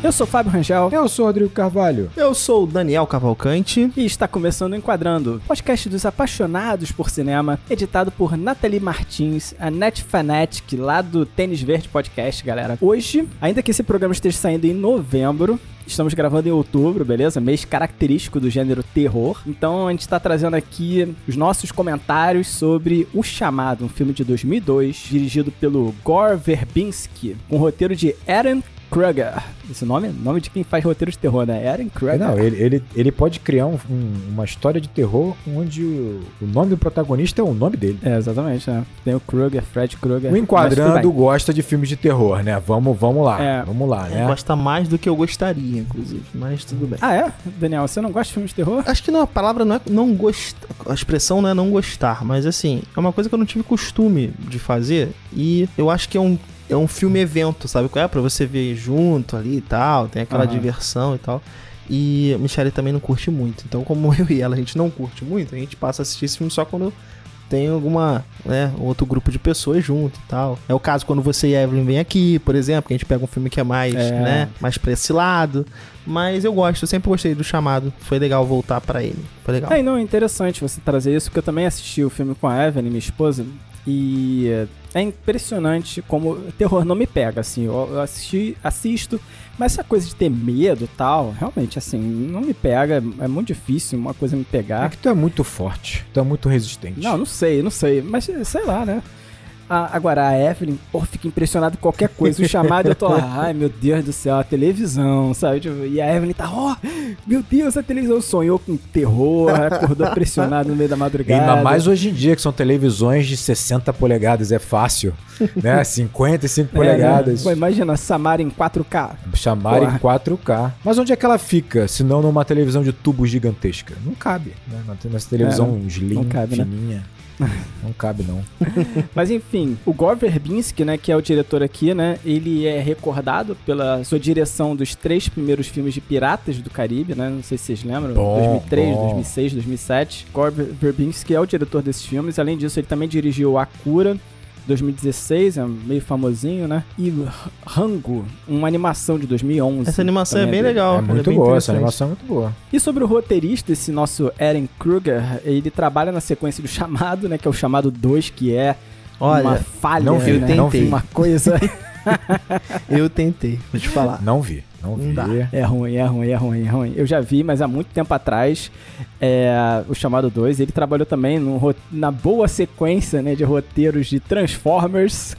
Eu sou Fábio Rangel. Eu sou Rodrigo Carvalho. Eu sou o Daniel Cavalcante. E está começando o Enquadrando, podcast dos apaixonados por cinema, editado por Nathalie Martins, a Net Fanatic, lá do Tênis Verde Podcast, galera. Hoje, ainda que esse programa esteja saindo em novembro, Estamos gravando em outubro, beleza? Mês característico do gênero terror. Então a gente está trazendo aqui os nossos comentários sobre O Chamado, um filme de 2002, dirigido pelo Gore Verbinski, com roteiro de Aaron Kruger. Esse nome nome de quem faz roteiro de terror, né? Aaron Kruger. Não, ele, ele, ele pode criar um, um, uma história de terror onde o, o, nome do protagonista é o nome dele. É, exatamente, né? Tem o Kruger, Fred Kruger. O Enquadrando gosta de filmes de terror, né? Vamos, vamos lá, é. vamos lá, né? Gosta mais do que eu gostaria, inclusive, mas tudo bem. Ah, é? Daniel, você não gosta de filmes de terror? Acho que não, a palavra não é não gostar, a expressão não é não gostar, mas assim, é uma coisa que eu não tive costume de fazer e eu acho que é um é um filme evento, sabe qual é? Pra você ver junto ali e tal, tem aquela uhum. diversão e tal. E a Michelle também não curte muito. Então, como eu e ela, a gente não curte muito, a gente passa a assistir esse filme só quando tem alguma, né, outro grupo de pessoas junto e tal. É o caso quando você e a Evelyn vem aqui, por exemplo, que a gente pega um filme que é mais, é. né, mais pra esse lado. Mas eu gosto, eu sempre gostei do chamado. Foi legal voltar para ele. Foi legal. É, não, é interessante você trazer isso, porque eu também assisti o filme com a Evelyn, minha esposa, e é impressionante como terror não me pega, assim. Eu assisti, assisto, mas essa coisa de ter medo e tal, realmente, assim, não me pega. É muito difícil uma coisa me pegar. É que tu é muito forte, tu é muito resistente. Não, não sei, não sei. Mas sei lá, né? A, agora, a Evelyn, porra, fica impressionada com qualquer coisa. O chamado, eu tô lá, ai meu Deus do céu, a televisão, sabe? Tipo, e a Evelyn tá, ó, oh, meu Deus, a televisão sonhou com terror, acordou pressionado no meio da madrugada. Ainda mais hoje em dia, que são televisões de 60 polegadas, é fácil, né? 55 é, polegadas. Pô, imagina, Samara em 4K. Chamar em 4K. Mas onde é que ela fica, se não numa televisão de tubo gigantesca? Não cabe, né? Nessa televisão é, slim, não cabe, né? fininha. Né? Não cabe, não. Mas enfim, o Gore Verbinski, né, que é o diretor aqui, né, ele é recordado pela sua direção dos três primeiros filmes de Piratas do Caribe, né, não sei se vocês lembram, bom, 2003, bom. 2006, 2007. Gore Verbinski é o diretor desses filmes, além disso ele também dirigiu A Cura, 2016, é meio famosinho, né? E Rango, uma animação de 2011. Essa animação é bem é legal. É muito é boa, essa animação é muito boa. E sobre o roteirista, esse nosso Eren Kruger, ele trabalha na sequência do Chamado, né? Que é o Chamado 2, que é Olha, uma falha, não vi, né? Não vi. Uma coisa... eu tentei, vou te falar. Não vi. Não, não dá. É ruim, é ruim, é ruim, é ruim. Eu já vi, mas há muito tempo atrás, é, o chamado 2, ele trabalhou também no, na boa sequência né, de roteiros de Transformers.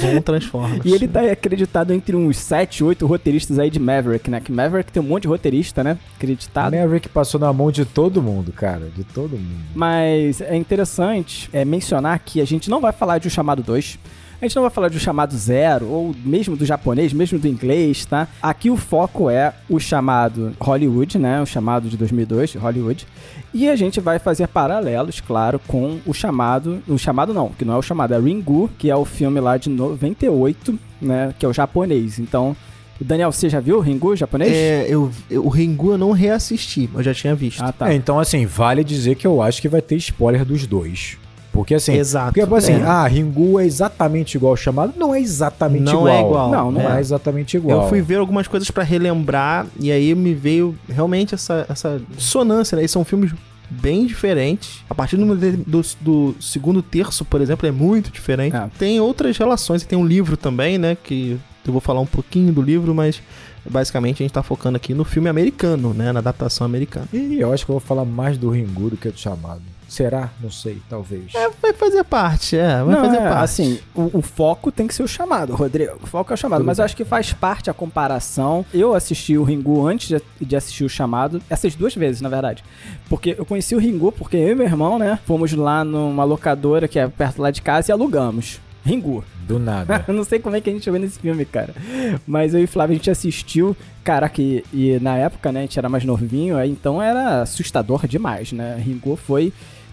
Bom Transformers. E ele tá acreditado entre uns 7, 8 roteiristas aí de Maverick, né? Que Maverick tem um monte de roteirista, né? Acreditado. Maverick passou na mão de todo mundo, cara. De todo mundo. Mas é interessante é, mencionar que a gente não vai falar de O Chamado 2. A gente não vai falar do chamado zero, ou mesmo do japonês, mesmo do inglês, tá? Aqui o foco é o chamado Hollywood, né? O chamado de 2002, Hollywood. E a gente vai fazer paralelos, claro, com o chamado. O chamado não, que não é o chamado, é Ringu, que é o filme lá de 98, né? Que é o japonês. Então. Daniel, você já viu o Ringu japonês? É, eu, eu, o Ringu eu não reassisti, eu já tinha visto. Ah, tá. É, então, assim, vale dizer que eu acho que vai ter spoiler dos dois. Porque assim, Exato, porque assim, é. ah, Ringu é exatamente igual ao chamado, não é exatamente não igual. Não é igual. Não, não é. é exatamente igual. Eu fui ver algumas coisas para relembrar e aí me veio realmente essa essa dissonância, né? E são filmes bem diferentes. A partir do, do, do, segundo terço, por exemplo, é muito diferente. É. Tem outras relações, tem um livro também, né? Que eu vou falar um pouquinho do livro, mas basicamente a gente tá focando aqui no filme americano, né? Na adaptação americana. E eu acho que eu vou falar mais do Ringu do que do chamado. Será? Não sei, talvez. É, vai fazer parte, é. Vai não, fazer é, parte. Assim, o, o, foco tem que ser o chamado, Rodrigo. O foco é o chamado. Tudo mas bem. eu acho que faz parte a comparação. Eu assisti o Ringu antes de, de, assistir o chamado. Essas duas vezes, na verdade. Porque eu conheci o Ringu porque eu e meu irmão, né? Fomos lá numa locadora que é perto lá de casa e alugamos. Ringu. Do nada. não sei como é que a gente chegou nesse filme, cara. Mas eu e Flávio, a gente assistiu. Caraca, e, e na época, né, a gente era mais novinho, então era assustador demais, né? Ringu foi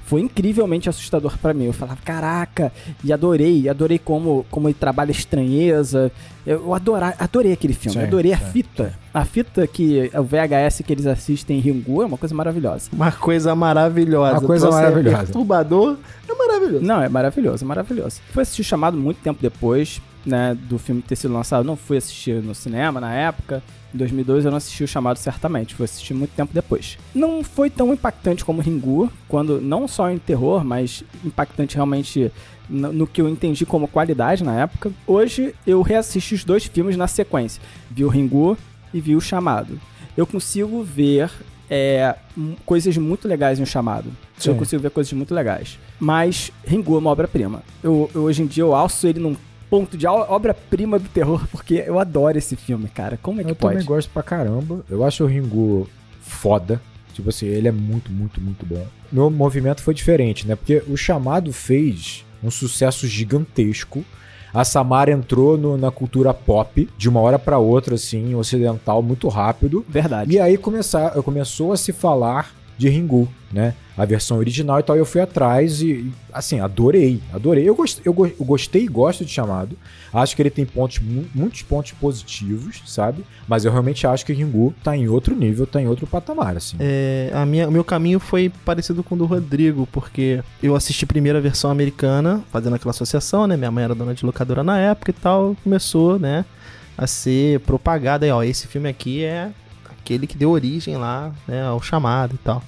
foi incrivelmente assustador para mim. Eu falava, caraca, e adorei, adorei como, como ele trabalha estranheza. Eu adorei, adorei aquele filme, sim, adorei a fita. Sim. A fita que o VHS que eles assistem em Ringu é uma coisa maravilhosa. Uma coisa maravilhosa. Uma coisa maravilhosa. É perturbador, é maravilhoso. Não, é maravilhoso, é maravilhoso. Foi assistir chamado muito tempo depois. né, do filme ter sido lançado. Não fui assistir no cinema na época. Em 2002 eu não assisti o chamado certamente, fui assistir muito tempo depois. Não foi tão impactante como Ringu, quando não só em terror, mas impactante realmente no, que eu entendi como qualidade na época. Hoje eu reassisti os dois filmes na sequência. Vi o Ringu e vi o chamado. Eu consigo ver é, coisas muito legais no chamado. Sim. Eu consigo ver coisas muito legais. Mas Ringu é uma obra-prima. Eu, eu, hoje em dia eu alço ele num ponto de obra-prima do terror, porque eu adoro esse filme, cara. Como é que eu pode? Eu também gosto pra caramba. Eu acho o Ringu foda. Tipo assim, ele é muito, muito, muito bom. Meu movimento foi diferente, né? Porque o chamado fez um sucesso gigantesco. A Samara entrou no, na cultura pop de uma hora para outra, assim, ocidental, muito rápido. Verdade. E aí começar, começou a se falar de Ringu, né? A versão original e tal. Eu fui atrás e, assim, adorei. Adorei. Eu, gost, eu, eu gostei e gosto de chamado. Acho que ele tem pontos, muitos pontos positivos, sabe? Mas eu realmente acho que Ringu tá em outro nível, tá em outro patamar, assim. É, a minha, o meu caminho foi parecido com o do Rodrigo, porque eu assisti primeiro a versão americana, fazendo aquela associação, né? Minha mãe era dona de locadora na época e tal. Começou, né? A ser propagada aí, ó. Esse filme aqui é aquele que deu origem lá né, ao chamado e tal.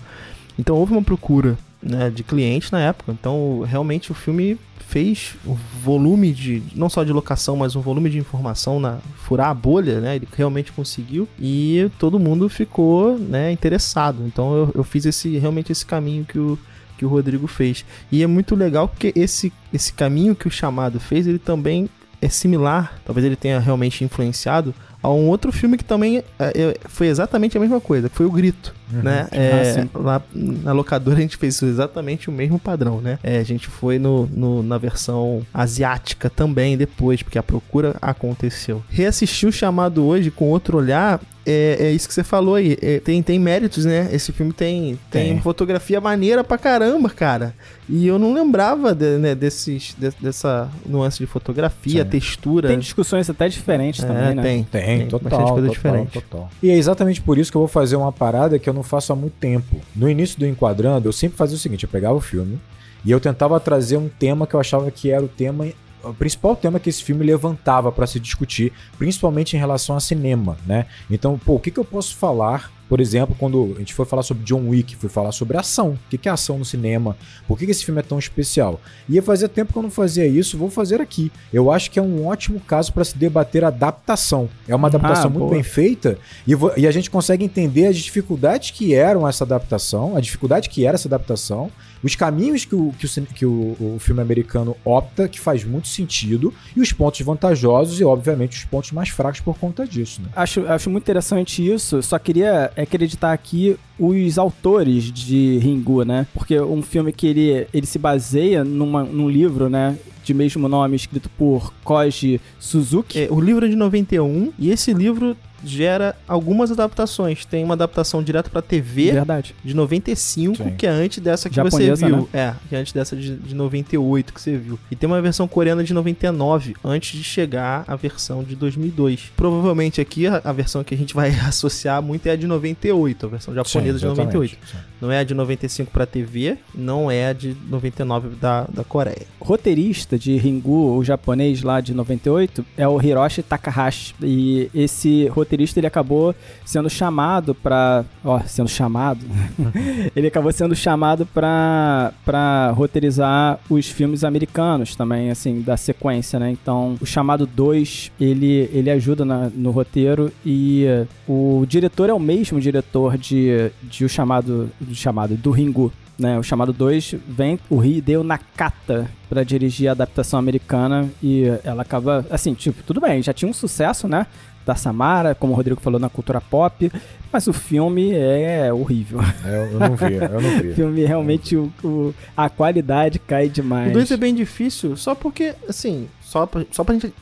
Então houve uma procura né, de clientes na época. Então realmente o filme fez o volume de não só de locação, mas um volume de informação na furar a bolha, né? Ele realmente conseguiu e todo mundo ficou, né, interessado. Então eu, eu fiz esse realmente esse caminho que o que o Rodrigo fez. E é muito legal porque esse esse caminho que o chamado fez, ele também é similar, talvez ele tenha realmente influenciado a um outro filme que também é, foi exatamente a mesma coisa, que foi o Grito, uhum. né? É, ah, lá na locadora a gente fez exatamente o mesmo padrão, né? É, a gente foi no, no, na versão asiática também depois, porque a procura aconteceu. Reassistiu o chamado hoje com outro olhar é, é, isso que você falou aí. É, tem, tem méritos, né? Esse filme tem, tem, tem, fotografia maneira pra caramba, cara. E eu não lembrava de, né, desses, de, dessa nuance de fotografia, Sim. textura. Tem discussões até diferentes é, também, né? Tem, tem, tem total, bastante coisa total, diferente. Total. E é exatamente por isso que eu vou fazer uma parada que eu não faço há muito tempo. No início do Enquadrando, eu sempre fazia o seguinte: eu pegava o filme e eu tentava trazer um tema que eu achava que era o tema o principal tema que esse filme levantava para se discutir, principalmente em relação a cinema, né? Então, pô, o que, que eu posso falar por exemplo, quando a gente foi falar sobre John Wick, foi falar sobre ação. O que é ação no cinema? Por que esse filme é tão especial? E fazia tempo que eu não fazia isso, vou fazer aqui. Eu acho que é um ótimo caso para se debater adaptação. É uma adaptação ah, muito boa. bem feita e, e a gente consegue entender as dificuldades que eram essa adaptação, a dificuldade que era essa adaptação, os caminhos que o, que o, que o, o filme americano opta, que faz muito sentido, e os pontos vantajosos e, obviamente, os pontos mais fracos por conta disso. Né? Acho, acho muito interessante isso. Só queria acreditar aqui os autores de Ringu, né? Porque um filme que ele, ele se baseia numa, num livro, né? De mesmo nome, escrito por Koji Suzuki. É, o livro é de 91 e esse livro gera algumas adaptações. Tem uma adaptação direto pra TV Verdade. de 95, Sim. que é antes dessa que Japonesa, você viu. Né? É, que é antes dessa de, de 98 que você viu. E tem uma versão coreana de 99, antes de chegar a versão de 2002. Provavelmente aqui a, a versão que a gente vai associar muito é a de 98, a versão japonesa Sim, de 98. Sim. Não é a de 95 pra TV, não é a de 99 da, da Coreia. Roteirista de Ringu, o japonês lá de 98, é o Hiroshi Takahashi. E esse roteirista roteirista ele acabou sendo chamado para, ó, sendo chamado. ele acabou sendo chamado para para roteirizar os filmes americanos também, assim, da sequência, né? Então, o chamado 2, ele ele ajuda na, no roteiro e o diretor é o mesmo diretor de, de o chamado do chamado do Ringu, né, o chamado 2 vem o Hideo Nakata para dirigir a adaptação americana e ela acaba assim, tipo, tudo bem, já tinha um sucesso, né? Da Samara, como o Rodrigo falou, na cultura pop, mas o filme é horrível. É, eu não vi, eu não vi. o filme realmente, o, o, a qualidade cai demais. O 2 é bem difícil, só porque, assim, só pra, só pra gente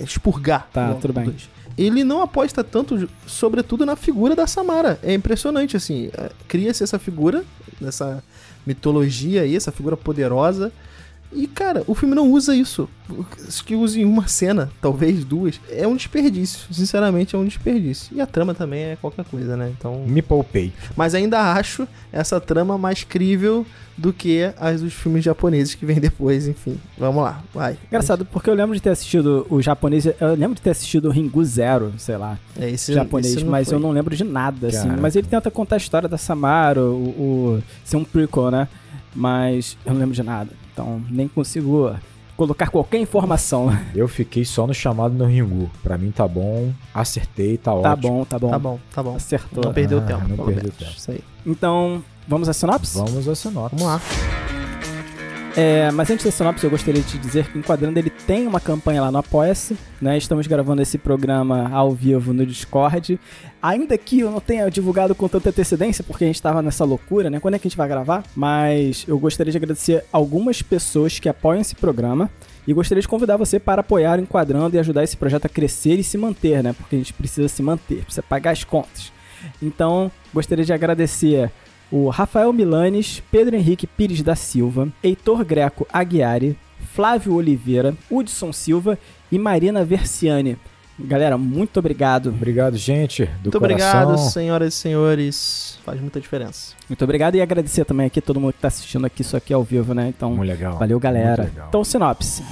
expurgar. Tá, tudo bem. Dois. Ele não aposta tanto, sobretudo, na figura da Samara. É impressionante, assim. É, cria-se essa figura, essa mitologia aí, essa figura poderosa E, cara, o filme não usa isso. Acho que use em uma cena, talvez duas. É um desperdício. Sinceramente, é um desperdício. E a trama também é qualquer coisa, né? Então. Me poupei. Mas ainda acho essa trama mais crível do que as dos filmes japoneses que vem depois, enfim. Vamos lá, vai. Engraçado, porque eu lembro de ter assistido o japonês, eu lembro de ter assistido o Ringu Zero, sei lá, é, esse, japonês, esse mas foi. eu não lembro de nada, assim. Mas ele tenta contar a história da Samara, o, o ser um prequel, né? Mas eu não lembro de nada, então nem consigo colocar qualquer informação. Eu fiquei só no chamado no Ringu. Pra mim tá bom, acertei, tá, tá ótimo. Tá bom, tá bom. Tá bom, tá bom. Acertou. Não perdeu ah, tempo. Não perdeu tempo. Isso aí. Então, vamos à sinopse? Vamos à sinopse. Vamos lá. É, mas antes da sinopse, eu gostaria de te dizer que o Enquadrando ele tem uma campanha lá no Apoia-se, né? Estamos gravando esse programa ao vivo no Discord. Ainda que eu não tenha divulgado com tanta antecedência, porque a gente estava nessa loucura, né? Quando é que a gente vai gravar? Mas eu gostaria de agradecer algumas pessoas que apoiam esse programa. E gostaria de convidar você para apoiar o Enquadrando e ajudar esse projeto a crescer e se manter, né? Porque a gente precisa se manter, precisa pagar as contas. Então, gostaria de agradecer o Rafael Milanes, Pedro Henrique Pires da Silva, Heitor Greco Aguiari, Flávio Oliveira, Hudson Silva e Marina Versiani. Galera, muito obrigado. Obrigado, gente. Do muito coração. obrigado, senhoras e senhores. Faz muita diferença. Muito obrigado e agradecer também aqui todo mundo que está assistindo aqui isso aqui ao vivo, né? Então, muito legal. valeu, galera. Legal. Então, sinopse.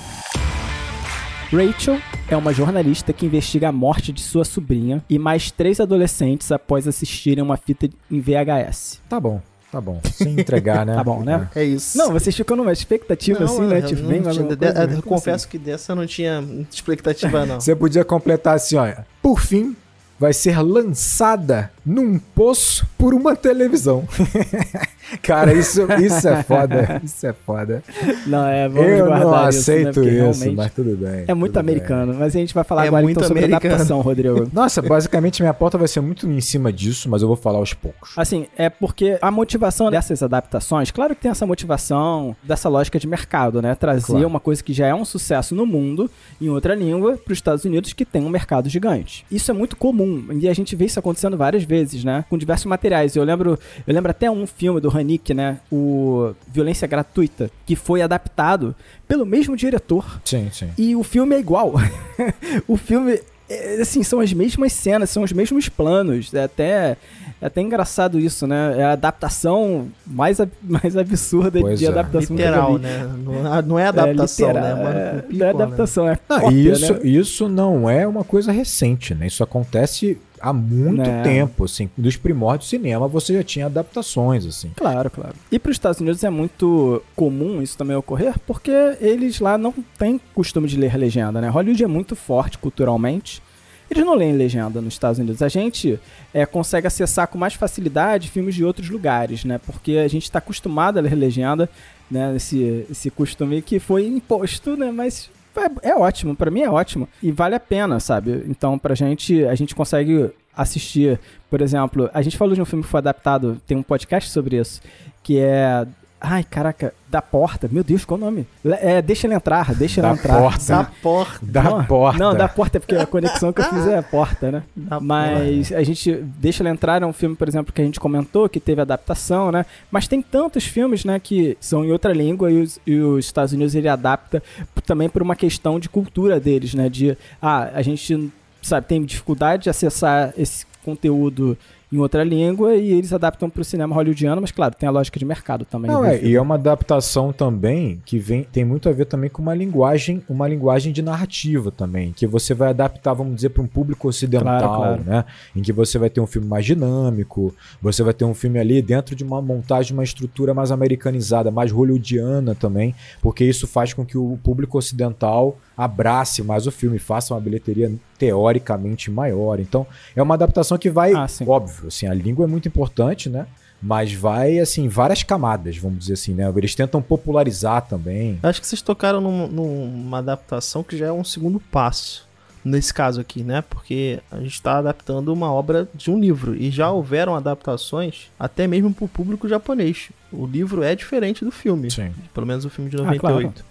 Rachel é uma jornalista que investiga a morte de sua sobrinha e mais três adolescentes após assistirem uma fita em VHS. Tá bom. Tá bom, sem entregar, né? tá bom, né? É isso. Não, vocês ficam numa expectativa não, assim, né? Eu, tipo, bem, tinha, coisa, de, eu confesso assim? que dessa eu não tinha expectativa, não. Você podia completar assim, olha. Por fim, vai ser lançada num poço por uma televisão. Cara, isso, isso é foda. Isso é foda. Não, é, vamos Eu guardar não isso, aceito né? isso, mas tudo bem. É muito americano, mas a gente vai falar É agora muito então sobre americano. adaptação, Rodrigo. Bem. Nossa, basicamente minha pauta vai ser muito em cima disso, mas eu vou falar aos poucos. Assim, é porque a motivação dessas adaptações, claro que tem essa motivação dessa lógica de mercado, né? Trazer Claro. uma coisa que já é um sucesso no mundo, em outra língua, para os Estados Unidos, que tem um mercado gigante. Isso é muito comum, e a gente vê isso acontecendo várias vezes, né? Com diversos materiais. Eu lembro, eu lembro até um filme do Hanik, né? O Violência Gratuita, que foi adaptado pelo mesmo diretor. Sim, sim. E o filme é igual. o filme, é, assim, são as mesmas cenas, são os mesmos planos. É até, é até engraçado isso, né? É a adaptação mais, ab- mais absurda Pois de é. adaptação que eu já Literal, vi. né? Não é, não é adaptação, é, literal, né? Mano, com não é pico, né? adaptação, é Ah, cópia, isso, né? isso não é uma coisa recente, né? Isso acontece há muito Né. tempo, assim. Dos primórdios do cinema você já tinha adaptações, assim. Claro, claro. E para os Estados Unidos é muito comum isso também ocorrer, porque eles lá não têm costume de ler legenda, né? Hollywood é muito forte culturalmente. Eles não leem legenda nos Estados Unidos. A gente é, consegue acessar com mais facilidade filmes de outros lugares, né? Porque a gente está acostumado a ler legenda, né? Esse, esse costume que foi imposto, né? Mas é, é ótimo, para mim é ótimo. E vale a pena, sabe? Então, pra gente, a gente consegue assistir, por exemplo, a gente falou de um filme que foi adaptado, tem um podcast sobre isso, que é. Ai, caraca, da porta. Meu Deus, qual o nome? Le- É, deixa ele entrar, deixa ele Da entrar. porta. Da porta. Da não, porta. Não, da porta, é porque a conexão que eu fiz é a porta, né? Da Mas a gente deixa ele entrar, é um filme, por exemplo, que a gente comentou, que teve adaptação, né? Mas tem tantos filmes, né, que são em outra língua e os, e os Estados Unidos ele adapta também por uma questão de cultura deles, né? De, ah, a gente, sabe, tem dificuldade de acessar esse conteúdo em outra língua e eles adaptam para o cinema hollywoodiano, mas claro, tem a lógica de mercado também. Não, né? é, e é uma adaptação também que vem, tem muito a ver também com uma linguagem, uma linguagem de narrativa também, que você vai adaptar, vamos dizer, para um público ocidental, Claro, claro. né? Em que você vai ter um filme mais dinâmico, você vai ter um filme ali dentro de uma montagem, uma estrutura mais americanizada, mais hollywoodiana também, porque isso faz com que o público ocidental abrace mais o filme, faça uma bilheteria teoricamente maior. Então, é uma adaptação que vai, Ah, óbvio, assim, a língua é muito importante, né? Mas vai, assim, várias camadas, vamos dizer assim, né? Eles tentam popularizar também. Acho que vocês tocaram num- numa adaptação que já é um segundo passo. Nesse caso aqui, né? Porque a gente está adaptando uma obra de um livro. E já houveram adaptações até mesmo para o público japonês. O livro é diferente do filme. Sim. Pelo menos o filme de Ah, 98.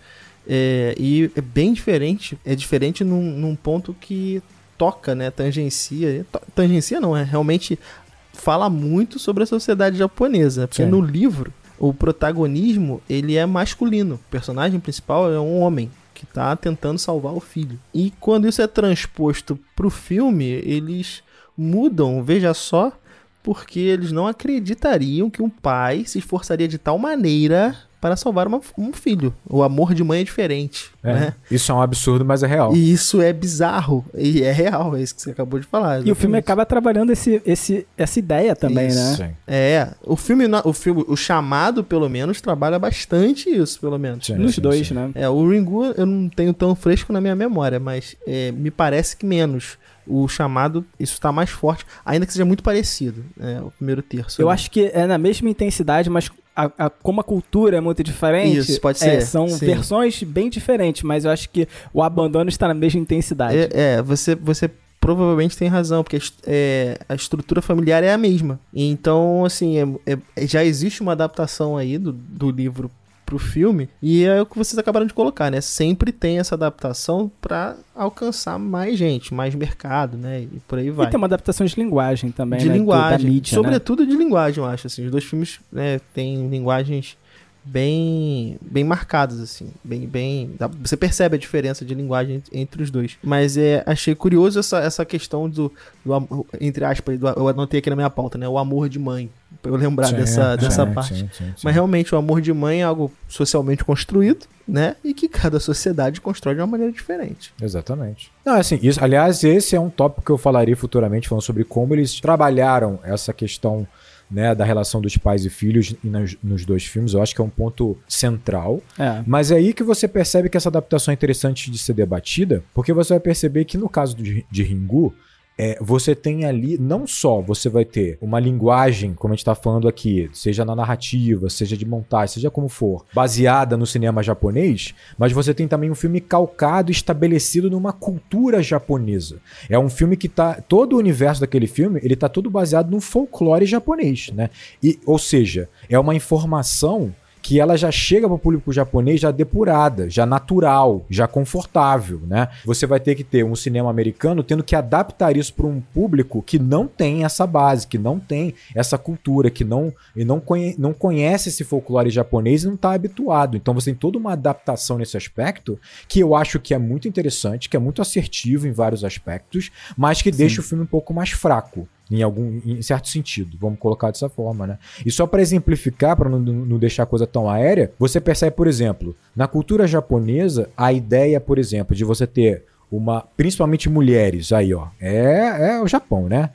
É, e é bem diferente. É diferente num, num ponto que toca, né? Tangencia. Tangencia não, é realmente fala muito sobre a sociedade japonesa. Porque Sim. no livro, o protagonismo ele é masculino. O personagem principal é um homem que está tentando salvar o filho. E quando isso é transposto para o filme, eles mudam, veja só, porque eles não acreditariam que um pai se esforçaria de tal maneira para salvar uma, um filho. O amor de mãe é diferente. É, né? Isso é um absurdo, mas é real. E isso é bizarro. E é real, é isso que você acabou de falar. Exatamente. E o filme acaba trabalhando esse, esse, essa ideia também, isso. né? Sim. É. O filme, o filme, o chamado, pelo menos, trabalha bastante isso, pelo menos. Sim, Nos sim, dois, sim. né? É, o Ringu eu não tenho tão fresco na minha memória, mas é, me parece que menos o chamado, isso está mais forte, ainda que seja muito parecido, né, o primeiro terço. Eu né? acho que é na mesma intensidade, mas a, a, como a cultura é muito diferente, Isso, pode é, ser. são sim. versões bem diferentes, mas eu acho que o abandono está na mesma intensidade. É, é você, você provavelmente tem razão, porque é, a estrutura familiar é a mesma. Então, assim, é, é, já existe uma adaptação aí do, do livro pro filme. E é o que vocês acabaram de colocar, né? Sempre tem essa adaptação para alcançar mais gente, mais mercado, né? E por aí vai. E tem uma adaptação de linguagem também, de né? linguagem, da mídia, sobretudo né? de linguagem, eu acho. Assim, os dois filmes né, têm linguagens bem bem marcadas assim. Bem bem você percebe a diferença de linguagem entre os dois. Mas é achei curioso essa, essa questão do, do entre aspas do, eu anotei aqui na minha pauta né? O amor de mãe pra eu lembrar sim, dessa, dessa sim, parte. mas realmente o amor de mãe é algo socialmente construído né? E que cada sociedade constrói de uma maneira diferente. Exatamente. Não assim isso aliás esse é um tópico que eu falaria futuramente falando sobre como eles trabalharam essa questão né, da relação dos pais e filhos nos, nos dois filmes. Eu acho que é um ponto central. É. Mas é aí que você percebe que essa adaptação é interessante de ser debatida, porque você vai perceber que no caso de, de Ringu, é, você tem ali, não só você vai ter uma linguagem, como a gente está falando aqui, seja na narrativa, seja de montagem, seja como for, baseada no cinema japonês, mas você tem também um filme calcado, estabelecido numa cultura japonesa. É um filme que tá. Todo o universo daquele filme, ele tá todo baseado no folclore japonês, né? E, ou seja, é uma informação que ela já chega para o público japonês já depurada, já natural, já confortável, né? Você vai ter que ter um cinema americano tendo que adaptar isso para um público que não tem essa base, que não tem essa cultura, que não, e não, conhe, não conhece esse folclore japonês e não está habituado. Então você tem toda uma adaptação nesse aspecto que eu acho que é muito interessante, que é muito assertivo em vários aspectos, mas que Sim. deixa o filme um pouco mais fraco em algum em certo sentido, vamos colocar dessa forma, né? E só para exemplificar, para não, não deixar a coisa tão aérea, você percebe, por exemplo, na cultura japonesa, a ideia, por exemplo, de você ter uma, principalmente mulheres aí, ó, é, é o Japão, né?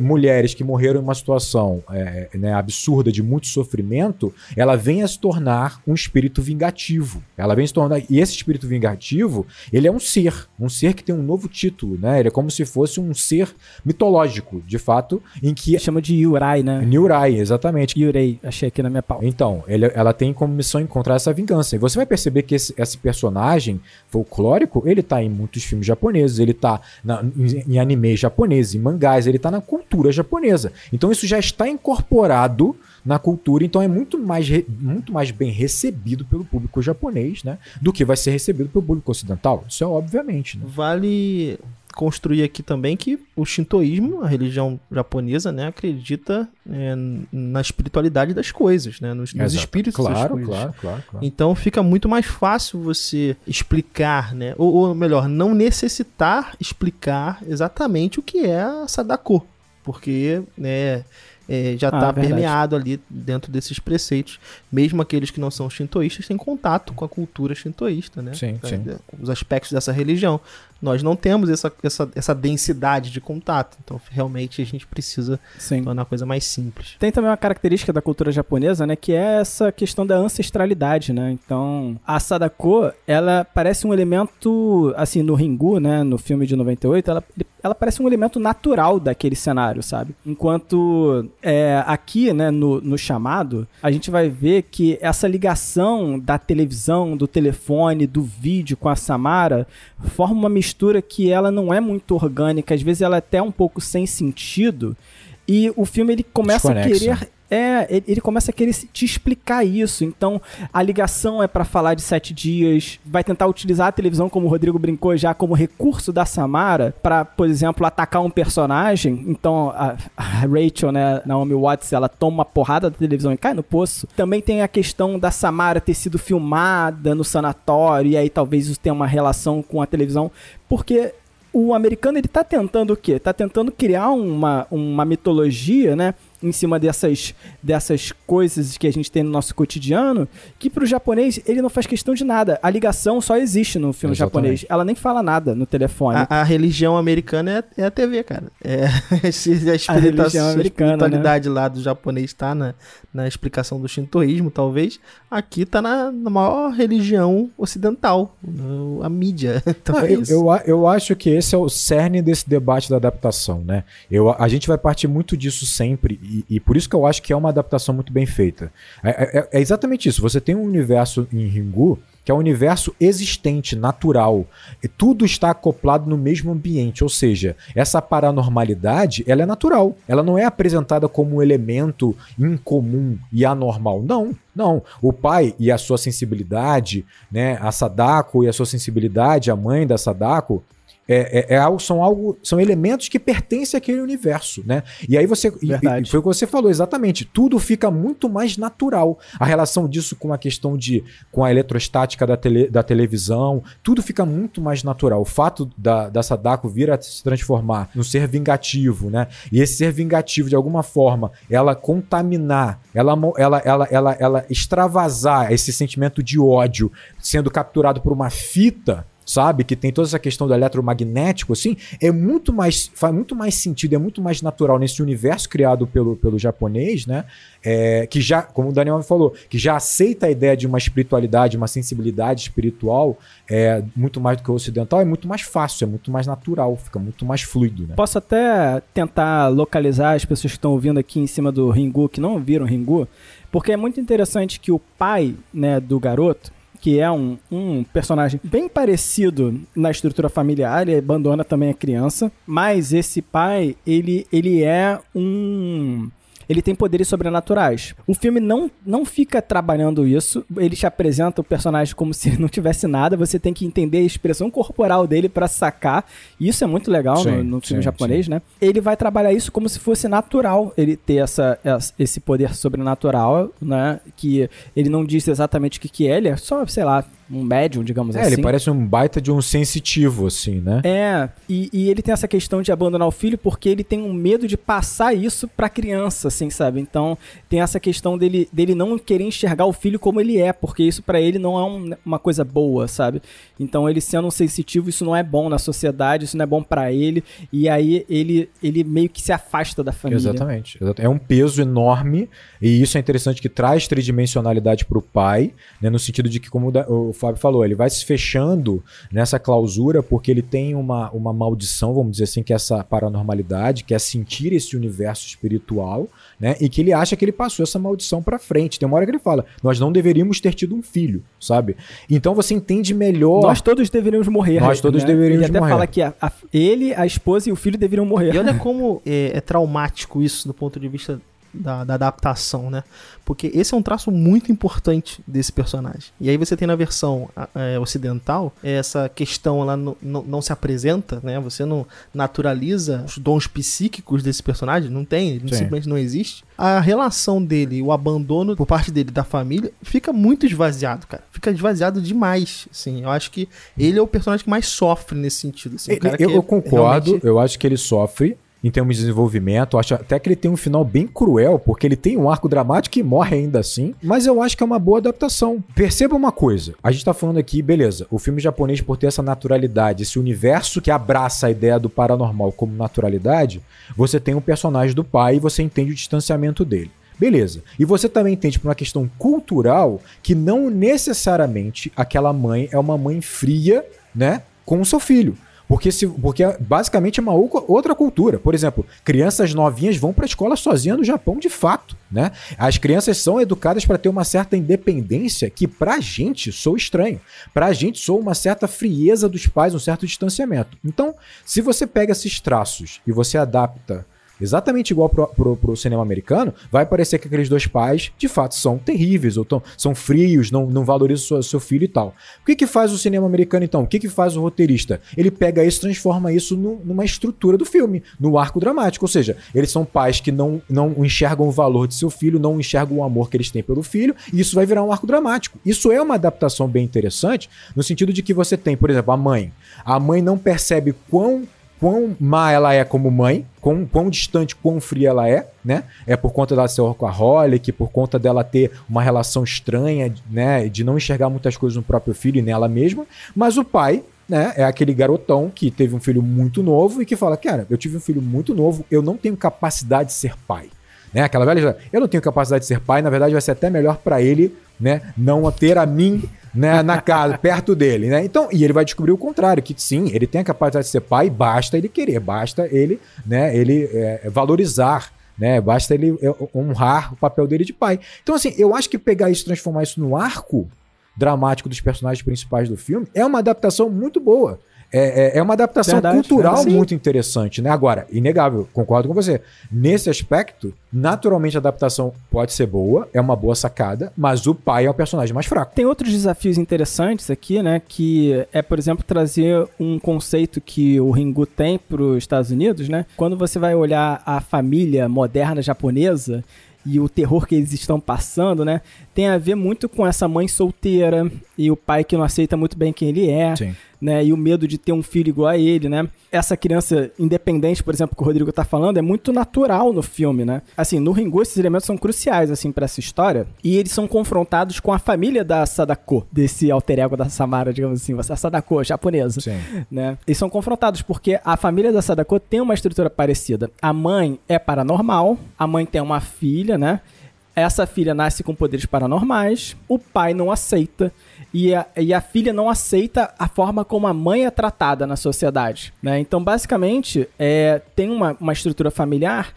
Mulheres que morreram em uma situação é, né, absurda de muito sofrimento, ela vem a se tornar um espírito vingativo. Ela vem se tornar. E esse espírito vingativo, ele é um ser. Um ser que tem um novo título, né? Ele é como se fosse um ser mitológico, de fato, em que. Chama de Yurai, né? Yurai, exatamente. Yurei, achei aqui na minha pauta. Então, ele, ela tem como missão encontrar essa vingança. E você vai perceber que esse, esse personagem folclórico, ele tá em muitos filmes japoneses, ele tá na, em, em animes japoneses, em mangás, ele está na cultura japonesa. Então isso já está incorporado na cultura, então é muito mais, muito mais bem recebido pelo público japonês, né? Do que vai ser recebido pelo público ocidental. Isso é obviamente. Né? Vale construir aqui também que o shintoísmo, a religião japonesa, né, acredita é, na espiritualidade das coisas, né, nos, nos espíritos claro, das coisas. Claro, claro, claro. Então fica muito mais fácil você explicar, né, ou, ou melhor, não necessitar explicar exatamente o que é a Sadako, porque, né, é, já está ah, permeado ali dentro desses preceitos. Mesmo aqueles que não são shintoístas têm contato com a cultura shintoísta, né? Sim, é, sim. Os aspectos dessa religião. Nós não temos essa, essa, essa densidade de contato. Então, realmente, a gente precisa sim. tornar a coisa mais simples. Tem também uma característica da cultura japonesa, né? Que é essa questão da ancestralidade, né? Então, a Sadako, ela parece um elemento, assim, no Ringu, né? No filme de 98, ela, ela parece um elemento natural daquele cenário, sabe? Enquanto é, aqui, né, no, no chamado, a gente vai ver que essa ligação da televisão, do telefone, do vídeo com a Samara forma uma mistura que ela não é muito orgânica, às vezes ela é até um pouco sem sentido. E o filme ele começa a querer é, ele começa a querer te explicar isso. Então, a ligação é para falar de sete dias. Vai tentar utilizar a televisão, como o Rodrigo brincou já, como recurso da Samara para, por exemplo, atacar um personagem. Então, a, a Rachel, né, Naomi Watts, ela toma uma porrada da televisão e cai no poço. Também tem a questão da Samara ter sido filmada no sanatório e aí talvez isso tenha uma relação com a televisão, porque o americano ele tá tentando o quê? Tá tentando criar uma, uma mitologia, né? em cima dessas, dessas coisas que a gente tem no nosso cotidiano, que pro japonês ele não faz questão de nada. A ligação só existe no filme Exatamente. japonês. Ela nem fala nada no telefone. A, a religião americana é, é, a TV, cara. É, a, a religião americana, a espiritualidade né? lá do japonês tá na, na explicação do shintoísmo, talvez. Aqui tá na, na maior religião ocidental, no, a mídia. Então ah, é eu, eu, eu, acho que esse é o cerne desse debate da adaptação, né? Eu, a gente vai partir muito disso sempre e, por isso que eu acho que é uma adaptação muito bem feita. É, é, é, exatamente isso. Você tem um universo em Ringu que é um universo existente, natural. E tudo está acoplado no mesmo ambiente, ou seja, essa paranormalidade, ela é natural. Ela não é apresentada como um elemento incomum e anormal. Não, não. O pai e a sua sensibilidade, né, a Sadako e a sua sensibilidade, a mãe da Sadako, é, é, é, são, algo, são elementos que pertencem àquele universo, né? E aí você. E, e foi o que você falou, exatamente. Tudo fica muito mais natural. A relação disso com a questão de. com a eletrostática da, tele, da televisão, tudo fica muito mais natural. O fato da, da Sadako vir a se transformar num ser vingativo, né? E esse ser vingativo, de alguma forma, ela contaminar, ela, ela, ela, ela, ela extravasar esse sentimento de ódio sendo capturado por uma fita sabe? Que tem toda essa questão do eletromagnético, assim, é muito mais, faz muito mais sentido, é muito mais natural nesse universo criado pelo, pelo japonês, né? É, que já, como o Daniel falou, que já aceita a ideia de uma espiritualidade, uma sensibilidade espiritual, é muito mais do que o ocidental, é muito mais fácil, é muito mais natural, fica muito mais fluido, né? Posso até tentar localizar as pessoas que estão ouvindo aqui em cima do Ringu, que não viram Ringu, porque é muito interessante que o pai, né, do garoto, que é um, um personagem bem parecido na estrutura familiar, ele abandona também a criança, mas esse pai, ele, ele é um ele tem poderes sobrenaturais. O filme não, não fica trabalhando isso, ele te apresenta o personagem como se não tivesse nada, você tem que entender a expressão corporal dele para sacar. Isso é muito legal sim, no, no, filme sim, japonês, sim. né? Ele vai trabalhar isso como se fosse natural, ele ter essa, esse poder sobrenatural, né? Que ele não diz exatamente o que, que é, ele é só, sei lá, um médium, digamos é, assim. É, ele parece um baita de um sensitivo, assim, né? É, e, e, ele tem essa questão de abandonar o filho porque ele tem um medo de passar isso pra criança, assim, sabe? Então, tem essa questão dele, dele não querer enxergar o filho como ele é, porque isso para ele não é um, uma coisa boa, sabe? Então, ele sendo um sensitivo, isso não é bom na sociedade, isso não é bom para ele, e aí ele, ele meio que se afasta da família. Exatamente. É um peso enorme, e isso é interessante que traz tridimensionalidade pro pai, né? No sentido de que, como o Fábio falou, ele vai se fechando nessa clausura porque ele tem uma, uma maldição, vamos dizer assim, que é essa paranormalidade, que é sentir esse universo espiritual, né? E que ele acha que ele passou essa maldição para frente. Tem uma hora que ele fala: "Nós não deveríamos ter tido um filho", sabe? Então você entende melhor. Nós todos deveríamos morrer. Nós todos né? deveríamos ele até fala que a, a, ele, a esposa e o filho deveriam morrer. E olha como é, é traumático isso do ponto de vista da, da, adaptação, né? Porque esse é um traço muito importante desse personagem. E aí você tem na versão é, ocidental essa questão ela não, não, não, se apresenta, né? Você não naturaliza os dons psíquicos desse personagem, não tem, ele simplesmente não existe. A relação dele, o abandono por parte dele da família, fica muito esvaziado, cara. Fica esvaziado demais, assim. Eu acho que ele é o personagem que mais sofre nesse sentido. Assim, eu, eu concordo, realmente... eu acho que ele sofre, em termos de desenvolvimento. Acho até que ele tem um final bem cruel, porque ele tem um arco dramático e morre ainda assim. Mas eu acho que é uma boa adaptação. Perceba uma coisa: a gente tá falando aqui, beleza, o filme japonês, por ter essa naturalidade, esse universo que abraça a ideia do paranormal como naturalidade, você tem um personagem do pai e você entende o distanciamento dele. Beleza. E você também entende por uma questão cultural que não necessariamente aquela mãe é uma mãe fria, né, com o seu filho. Porque, se, porque basicamente é uma outra cultura. Por exemplo, crianças novinhas vão para a escola sozinhas no Japão de fato. Né? As crianças são educadas para ter uma certa independência que para a gente sou estranho. Para a gente sou uma certa frieza dos pais, um certo distanciamento. Então, se você pega esses traços e você adapta exatamente igual pro, pro, pro, cinema americano, vai parecer que aqueles dois pais, de fato, são terríveis, ou tão, são frios, não, não valorizam o seu filho e tal. O que que faz o cinema americano, então? O que que faz o roteirista? Ele pega isso transforma isso no, numa estrutura do filme, no arco dramático, ou seja, eles são pais que não, não enxergam o valor de seu filho, não enxergam o amor que eles têm pelo filho, e isso vai virar um arco dramático. Isso é uma adaptação bem interessante, no sentido de que você tem, por exemplo, a mãe. A mãe não percebe quão quão má ela é como mãe, quão, quão distante, quão fria ela é, né? É por conta dela ser workaholic, por conta dela ter uma relação estranha, né? De não enxergar muitas coisas no próprio filho e nela mesma. Mas o pai, né? É aquele garotão que teve um filho muito novo e que fala: Cara, eu tive um filho muito novo, eu não tenho capacidade de ser pai. Né? Aquela velha, eu não tenho capacidade de ser pai, na verdade vai ser até melhor para ele, né, não ter a mim, né, na casa, perto dele, né? Então, e ele vai descobrir o contrário, que sim, ele tem a capacidade de ser pai, basta ele querer, basta ele, né, ele é, valorizar né? Basta ele é, honrar o papel dele de pai. Então, assim, eu acho que pegar isso transformar isso no arco dramático dos personagens principais do filme é uma adaptação muito boa. É, é, é uma adaptação verdade, cultural muito interessante, né? Agora, inegável, concordo com você. Nesse aspecto, naturalmente a adaptação pode ser boa, é uma boa sacada, mas o pai é o personagem mais fraco. Tem outros desafios interessantes aqui, né? Que é, por exemplo, trazer um conceito que o Ringu tem para os Estados Unidos, né? Quando você vai olhar a família moderna japonesa, e o terror que eles estão passando, né? Tem a ver muito com essa mãe solteira e o pai que não aceita muito bem quem ele é. Sim né? E o medo de ter um filho igual a ele, né? Essa criança independente, por exemplo, que o Rodrigo tá falando, é muito natural no filme, né? Assim, no Ringu esses elementos são cruciais, assim, para essa história. E eles são confrontados com a família da Sadako, desse alter ego da Samara, digamos assim, a Sadako, japonesa. Sim. Né? Eles são confrontados porque a família da Sadako tem uma estrutura parecida. A mãe é paranormal, a mãe tem uma filha, né? Essa filha nasce com poderes paranormais, o pai não aceita e a, e a filha não aceita a forma como a mãe é tratada na sociedade. Né? Então, basicamente, é, tem uma, uma estrutura familiar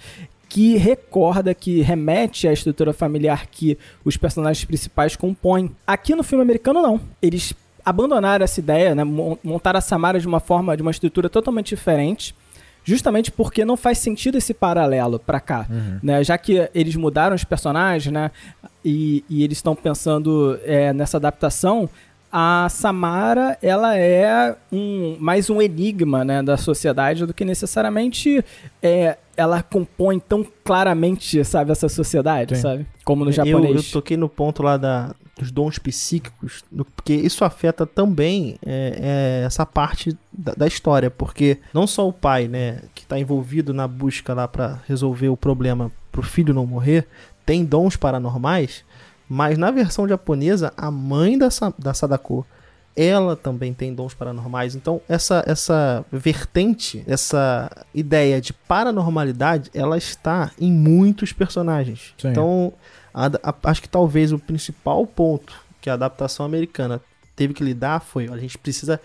que recorda, que remete à estrutura familiar que os personagens principais compõem. Aqui no filme americano, não. Eles abandonaram essa ideia, né? montaram a Samara de uma forma, de uma estrutura totalmente diferente justamente porque não faz sentido esse paralelo para cá, uhum. né? Já que eles mudaram os personagens, né? E, e eles estão pensando é, nessa adaptação, a Samara ela é um, mais um enigma né, da sociedade do que necessariamente é, ela compõe tão claramente, sabe, essa sociedade, Sim. sabe? Como no japonês. Eu, eu toquei no ponto lá da, dos dons psíquicos, porque isso afeta também é, é, essa parte da, da, história, porque não só o pai, né, que está envolvido na busca lá para resolver o problema para o filho não morrer, tem dons paranormais, mas na versão japonesa, a mãe da, da Sadako, ela também tem dons paranormais. Então, essa, essa vertente, essa ideia de paranormalidade, ela está em muitos personagens. Sim. Então, a, a, acho que talvez o principal ponto que a adaptação americana teve que lidar foi: a gente precisa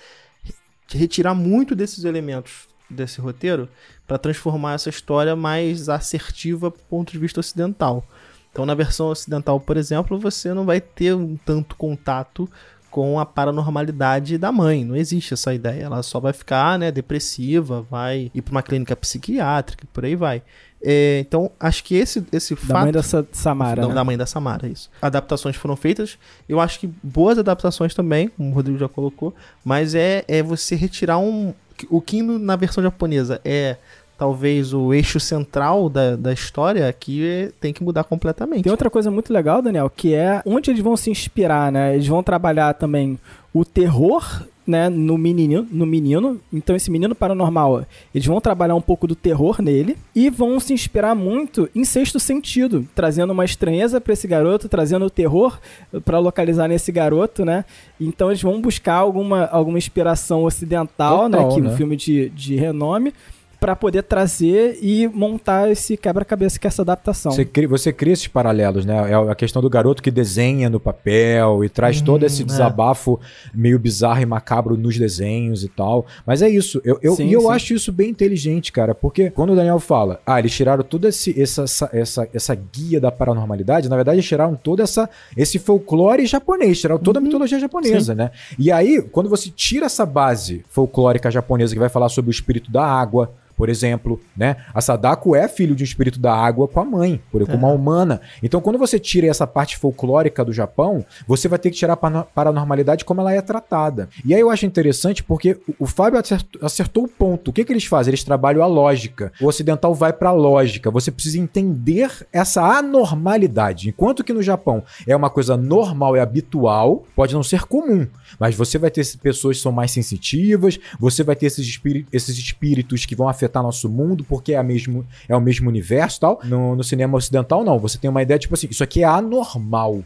retirar muito desses elementos desse roteiro para transformar essa história mais assertiva do ponto de vista ocidental. Então, na versão ocidental, por exemplo, você não vai ter um tanto contato com a paranormalidade da mãe. Não existe essa ideia. Ela só vai ficar né, depressiva, vai ir para uma clínica psiquiátrica, por aí vai. É, então, acho que esse, esse da fato. Da mãe da Samara. Não, né? da mãe da Samara, isso. Adaptações foram feitas. Eu acho que boas adaptações também, como o Rodrigo já colocou. Mas é, é você retirar um. O que na versão japonesa é talvez o eixo central da, da história que tem que mudar completamente. Tem outra coisa muito legal, Daniel, que é onde eles vão se inspirar, né? Eles vão trabalhar também o terror né, no menino, no menino. Então esse menino paranormal, eles vão trabalhar um pouco do terror nele e vão se inspirar muito em Sexto Sentido, trazendo uma estranheza para esse garoto, trazendo o terror para localizar nesse garoto, né? Então eles vão buscar alguma, alguma inspiração ocidental, né, Total, né, que né? um filme de, de renome para poder trazer e montar esse quebra-cabeça que é essa adaptação. Você cria, você cria esses paralelos, né? É a questão do garoto que desenha no papel e traz uhum, todo esse é. desabafo é. meio bizarro e macabro nos desenhos e tal. Mas é isso. Eu, eu, sim, e eu sim. acho isso bem inteligente, cara, porque quando o Daniel fala, ah, eles tiraram toda esse, essa, essa, essa guia da paranormalidade, na verdade, eles tiraram todo essa, esse folclore japonês, tiraram toda uhum, a mitologia japonesa, sim. né? E aí, quando você tira essa base folclórica japonesa que vai falar sobre o espírito da água, por exemplo, né? A Sadako é filho de um espírito da água com a mãe, por é. uma humana. Então, quando você tira essa parte folclórica do Japão, você vai ter que tirar a paranormalidade como ela é tratada. E aí eu acho interessante porque o Fábio acertou, acertou o ponto. O que, que eles fazem? Eles trabalham a lógica. O ocidental vai para a lógica. Você precisa entender essa anormalidade. Enquanto que no Japão é uma coisa normal e habitual, pode não ser comum, mas você vai ter pessoas que são mais sensitivas, você vai ter esses, espíritos, esses espíritos que vão afetar nosso mundo porque é, mesmo, é o mesmo universo tal. No, no cinema ocidental, não. Você tem uma ideia tipo assim: isso aqui é anormal.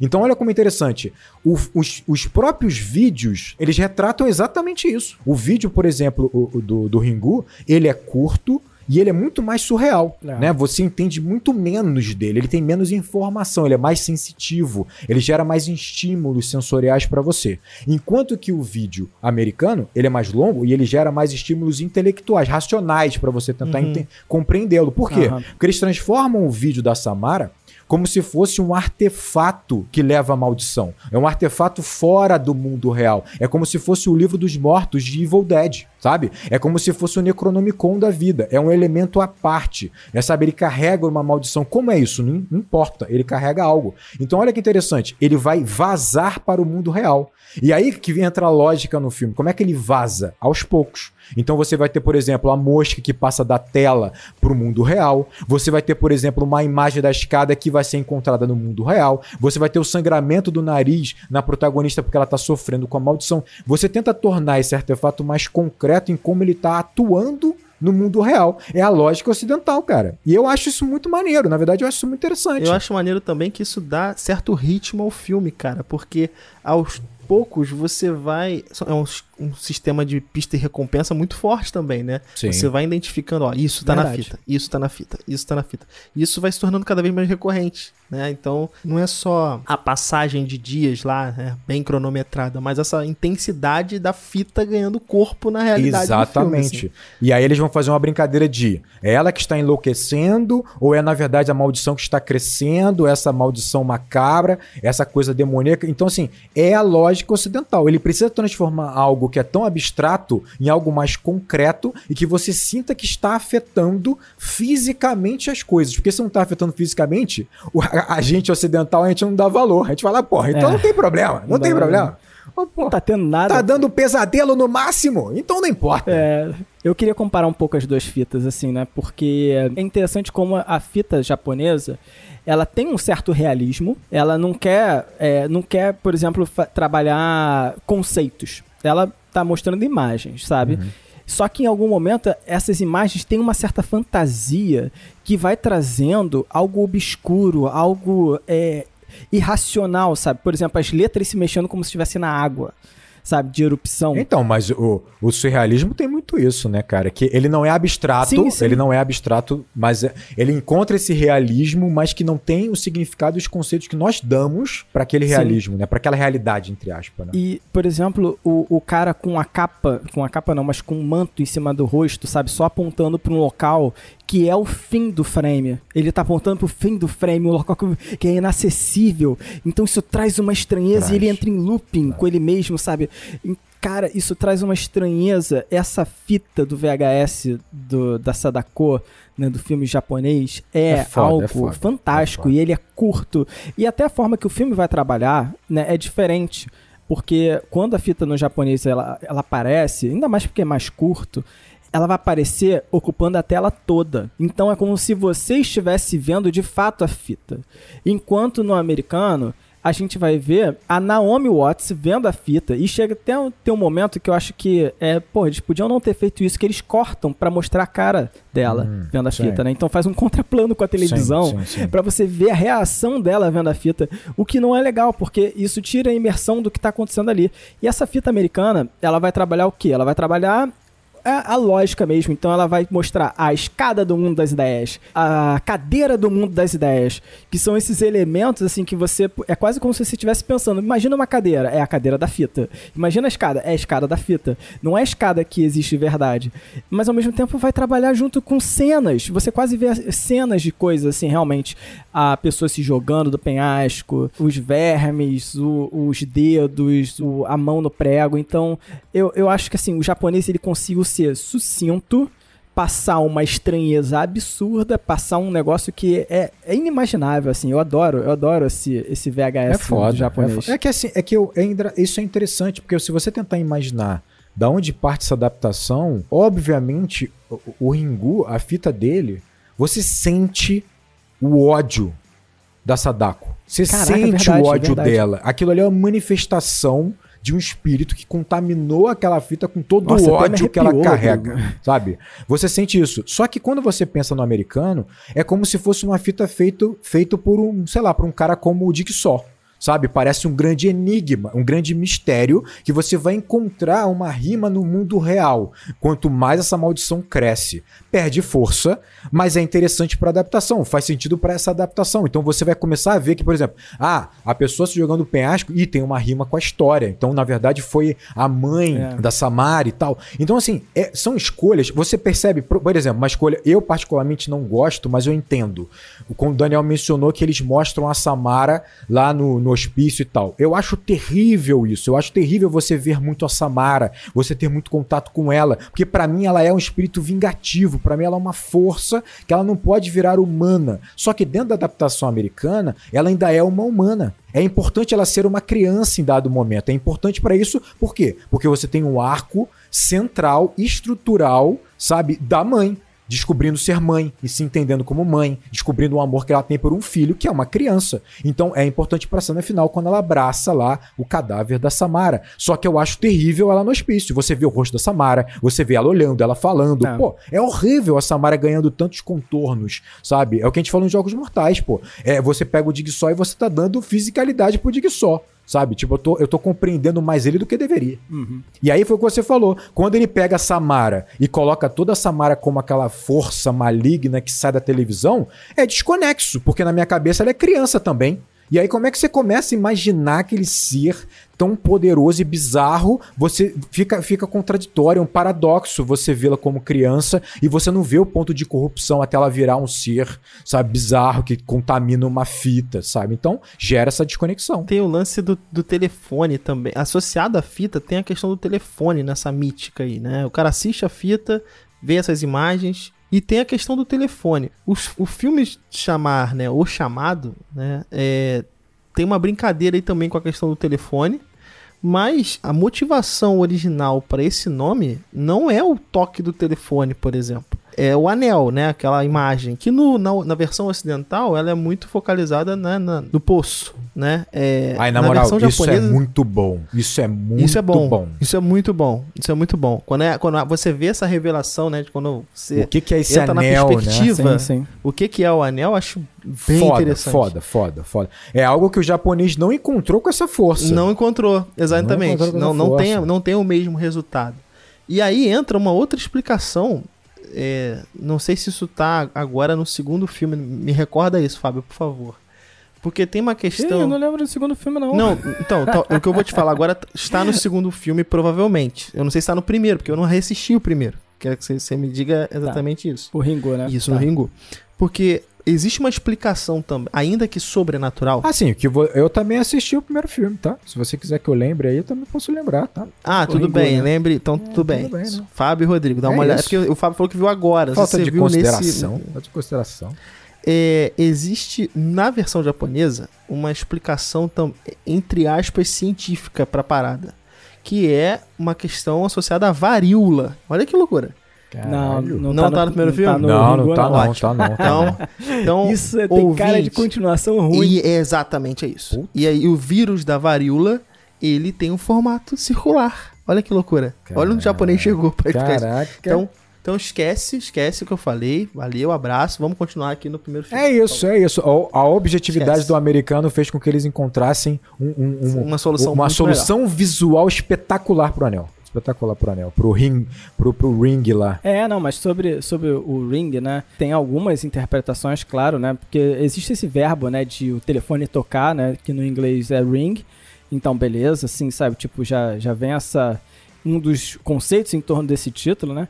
Então, olha como é interessante. O, os, os, próprios vídeos, eles retratam exatamente isso. O vídeo, por exemplo, o do, do Ringu, ele é curto, e ele é muito mais surreal, é. né? Você entende muito menos dele, ele tem menos informação, ele é mais sensitivo, ele gera mais estímulos sensoriais para você. Enquanto que o vídeo americano, ele é mais longo e ele gera mais estímulos intelectuais, racionais para você tentar uhum. compreendê-lo. Por quê? Uhum. Porque eles transformam o vídeo da Samara como se fosse um artefato que leva a maldição. É um artefato fora do mundo real. É como se fosse o livro dos mortos de Evil Dead, sabe? É como se fosse o Necronomicon da vida. É um elemento à parte. É saber, ele carrega uma maldição. Como é isso? Não, não importa. Ele carrega algo. Então, olha que interessante. Ele vai vazar para o mundo real. E aí que entra a lógica no filme. Como é que ele vaza? Aos poucos. Então você vai ter, por exemplo, a mosca que passa da tela para o mundo real. Você vai ter, por exemplo, uma imagem da escada que vai ser encontrada no mundo real. Você vai ter o sangramento do nariz na protagonista porque ela está sofrendo com a maldição. Você tenta tornar esse artefato mais concreto em como ele está atuando no mundo real. É a lógica ocidental, cara. E eu acho isso muito maneiro. Na verdade, eu acho isso muito interessante. Eu acho maneiro também que isso dá certo ritmo ao filme, cara. Porque aos poucos você vai. É um, um, sistema de pista e recompensa muito forte também, né? Sim. Você vai identificando, ó, isso tá Verdade. na fita, isso tá na fita, isso tá na fita. Isso vai se tornando cada vez mais recorrente, né? Então, não é só a passagem de dias lá, né, bem cronometrada, mas essa intensidade da fita ganhando corpo na realidade. Exatamente. Filme, assim. E aí eles vão fazer uma brincadeira de é ela que está enlouquecendo ou é na verdade a maldição que está crescendo, essa maldição macabra, essa coisa demoníaca. Então, assim, é a lógica lógica ocidental. Ele precisa transformar algo que é tão abstrato em algo mais concreto e que você sinta que está afetando fisicamente as coisas. Porque se não está afetando fisicamente, a, gente ocidental a gente não dá valor. A gente fala, porra, então é. não tem problema, não, não tem problema. Oh, não tá tendo nada. Tá dando pesadelo no máximo, então não importa. É, eu queria comparar um pouco as duas fitas, assim, né? Porque é interessante como a fita japonesa ela tem um certo realismo. Ela não quer, é, não quer, por exemplo, trabalhar conceitos. Ela tá mostrando imagens, sabe? Uhum. Só que em algum momento essas imagens têm uma certa fantasia que vai trazendo algo obscuro, algo é, irracional, sabe? Por exemplo, as letras se mexendo como se estivesse na água sabe, de erupção. Então, mas o, o surrealismo tem muito isso, né, cara? Que ele não é abstrato, sim, sim. ele não é abstrato, mas é, ele encontra esse realismo, mas que não tem o significado e os conceitos que nós damos para aquele realismo, sim. né? Para aquela realidade, entre aspas. Né? E, por exemplo, o, o cara com a capa, com a capa não, mas com um manto em cima do rosto, sabe, só apontando para um local que é o fim do frame. Ele tá apontando pro fim do frame, um local que é inacessível. Então isso traz uma estranheza traz. e ele entra em looping traz. com ele mesmo, sabe? Cara, isso traz uma estranheza. Essa fita do VHS do, da Sadako, né, do filme japonês, é, é foda, algo é foda, fantástico. É e ele é curto. E até a forma que o filme vai trabalhar né, é diferente. Porque quando a fita no japonês ela, ela aparece, ainda mais porque é mais curto, ela vai aparecer ocupando a tela toda. Então é como se você estivesse vendo de fato a fita. Enquanto no americano, a gente vai ver a Naomi Watts vendo a fita e chega até um, ter um momento que eu acho que é, pô, eles podiam não ter feito isso, que eles cortam para mostrar a cara dela hum, vendo a sim. fita, né? Então faz um contraplano com a televisão para você ver a reação dela vendo a fita, o que não é legal, porque isso tira a imersão do que tá acontecendo ali. E essa fita americana, ela vai trabalhar o quê? Ela vai trabalhar é a lógica mesmo. Então ela vai mostrar a escada do mundo das ideias, a cadeira do mundo das ideias, que são esses elementos assim que você é quase como se você estivesse pensando. Imagina uma cadeira, é a cadeira da fita. Imagina a escada, é a escada da fita. Não é a escada que existe de verdade. Mas ao mesmo tempo vai trabalhar junto com cenas. Você quase vê cenas de coisas assim, realmente a pessoa se jogando do penhasco, os vermes, o, os dedos, o, a mão no prego. Então, eu, eu acho que assim, o japonês ele conseguiu ser sucinto, passar uma estranheza absurda, passar um negócio que é, é inimaginável, assim. Eu adoro, eu adoro esse, esse VHS é foda, japonês. É, é, que assim, é que eu, é, isso é interessante, porque se você tentar imaginar da onde parte essa adaptação, obviamente, o, o Ringu, a fita dele, você sente o ódio da Sadako. Você Caraca, sente verdade, o ódio dela. Aquilo ali é uma manifestação de um espírito que contaminou aquela fita com todo Nossa, o ódio que ela carrega, sabe? Você sente isso. Só que quando você pensa no americano, é como se fosse uma fita feito, feito por um, sei lá, por um cara como o Dick Só sabe? Parece um grande enigma, um grande mistério que você vai encontrar uma rima no mundo real. Quanto mais essa maldição cresce, perde força, mas é interessante para adaptação, faz sentido para essa adaptação. Então você vai começar a ver que, por exemplo, ah, a pessoa se jogando penhasco e tem uma rima com a história. Então, na verdade, foi a mãe é. da Samara e tal. Então, assim, é, são escolhas. Você percebe, por exemplo, uma escolha, eu particularmente não gosto, mas eu entendo. Quando o Daniel mencionou que eles mostram a Samara lá no, no hospício e tal. Eu acho terrível isso. Eu acho terrível você ver muito a Samara, você ter muito contato com ela, porque para mim ela é um espírito vingativo, para mim ela é uma força que ela não pode virar humana. Só que dentro da adaptação americana, ela ainda é uma humana. É importante ela ser uma criança em dado momento. É importante para isso, por quê? Porque você tem um arco central, estrutural, sabe, da mãe descobrindo ser mãe e se entendendo como mãe, descobrindo o amor que ela tem por um filho que é uma criança. Então é importante para a cena final quando ela abraça lá o cadáver da Samara. Só que eu acho terrível ela no hospício. Você vê o rosto da Samara, você vê ela olhando, ela falando. É. Pô, é horrível a Samara ganhando tantos contornos, sabe? É o que a gente falou em Jogos Mortais, pô. É, você pega o Dig Só e você tá dando fisicalidade pro Dig Só. Sabe? Tipo, eu tô, eu tô compreendendo mais ele do que deveria. Uhum. E aí foi o que você falou. Quando ele pega a Samara e coloca toda a Samara como aquela força maligna que sai da televisão, é desconexo, porque na minha cabeça ela é criança também. E aí, como é que você começa a imaginar aquele ser tão poderoso e bizarro? Você fica, fica contraditório, é um paradoxo você vê-la como criança e você não vê o ponto de corrupção até ela virar um ser, sabe, bizarro que contamina uma fita, sabe? Então, gera essa desconexão. Tem o lance do, do telefone também. Associado à fita, tem a questão do telefone nessa mítica aí, né? O cara assiste a fita, vê essas imagens e tem a questão do telefone. Os, o filme chamar, né, o chamado, né, é, tem uma brincadeira aí também com a questão do telefone. Mas a motivação original para esse nome não é o toque do telefone, por exemplo é o anel, né? Aquela imagem. Que no, na, na versão ocidental ela é muito focalizada na, na no poço, né? É, Ai, na, na moral, japonesa, isso é muito bom. Isso é muito isso é bom, bom. Isso é muito bom. Isso é muito bom. Quando, é, quando você vê essa revelação, né? De quando você o que, que é esse entra anel, na perspectiva, né? sim, sim. o que, que é o anel, acho bem foda, interessante. Foda, foda, foda. É algo que o japonês não encontrou com essa força. Não encontrou, exatamente. Não, encontrou não, não, tem, não tem o mesmo resultado. E aí entra uma outra explicação é, não sei se isso tá agora no segundo filme. Me recorda isso, Fábio, por favor. Porque tem uma questão. eu não lembro do segundo filme, não. Não, então, tá, o que eu vou te falar agora está no segundo filme, provavelmente. Eu não sei se está no primeiro, porque eu não reassisti o primeiro. Quero que você, me diga exatamente tá. isso. O Ringo, né? Isso, tá. no Ringo. Porque existe uma explicação também, ainda que sobrenatural. Ah, sim, que eu também assisti o primeiro filme, tá? Se você quiser que eu lembre aí, eu também posso lembrar, tá? Ah, tudo bem, né? lembre, então é, tudo bem. Tudo bem né? Fábio e Rodrigo, dá é uma olhada. É porque o Fábio falou que viu agora. Falta você de viu consideração. Nesse... Falta de consideração. É, existe na versão japonesa uma explicação, entre aspas, científica pra parada. Que é uma questão associada à varíola. Olha que loucura. Não, não, não tá, tá no, no primeiro não filme? Tá no não, não, tá, não, tá não, Então, então isso é, tem cara de continuação ruim. E é exatamente isso. Putz. E aí o vírus da varíola, ele tem um formato circular. Olha que loucura. Caraca. Olha onde o japonês chegou pra Caraca. Então, então esquece, esquece o que eu falei. Valeu, abraço. Vamos continuar aqui no primeiro filme. É isso, é isso. A, objetividade esquece. do americano fez com que eles encontrassem um, um, um, uma solução, uma solução visual espetacular pro anel espetacular pro anel, pro ring, pro, pro ring lá. É, não, mas sobre, sobre o ring, né, tem algumas interpretações, claro, né, porque existe esse verbo, né, de o telefone tocar, né, que no inglês é ring, então beleza, assim, sabe, tipo, já, já vem essa, um dos conceitos em torno desse título, né,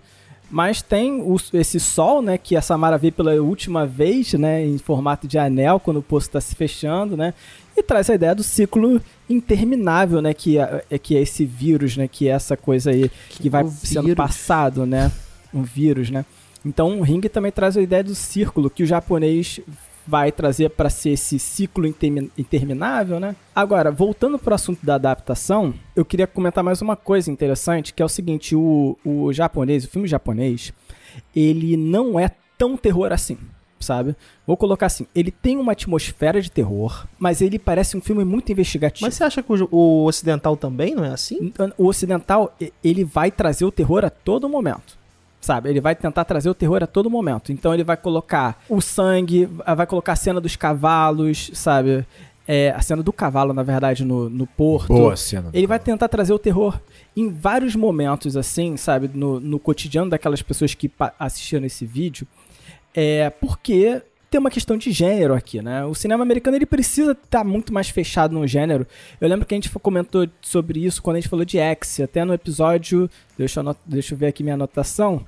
mas tem o, esse sol, né, que a Samara vê pela última vez, né, em formato de anel, quando o poço está se fechando, né, e traz a ideia do ciclo interminável, né, que é, é, que é esse vírus, né, que é essa coisa aí que, que vai sendo vírus. passado, né, um vírus, né. Então o ringue também traz a ideia do círculo que o japonês vai trazer para ser esse ciclo interminável, né? Agora, voltando para o assunto da adaptação, eu queria comentar mais uma coisa interessante, que é o seguinte, o, o japonês, o filme japonês, ele não é tão terror assim sabe? Vou colocar assim, ele tem uma atmosfera de terror, mas ele parece um filme muito investigativo. Mas você acha que o, o ocidental também não é assim? O ocidental, ele vai trazer o terror a todo momento sabe? Ele vai tentar trazer o terror a todo momento. Então ele vai colocar o sangue, vai colocar a cena dos cavalos, sabe? É, a cena do cavalo, na verdade, no, no porto. Boa cena. Ele vai tentar trazer o terror em vários momentos, assim, sabe? No, no cotidiano daquelas pessoas que assistiram esse vídeo. É, porque tem uma questão de gênero aqui, né? O cinema americano ele precisa estar tá muito mais fechado no gênero. Eu lembro que a gente comentou sobre isso quando a gente falou de X, até no episódio. Deixa eu, deixa eu ver aqui minha anotação.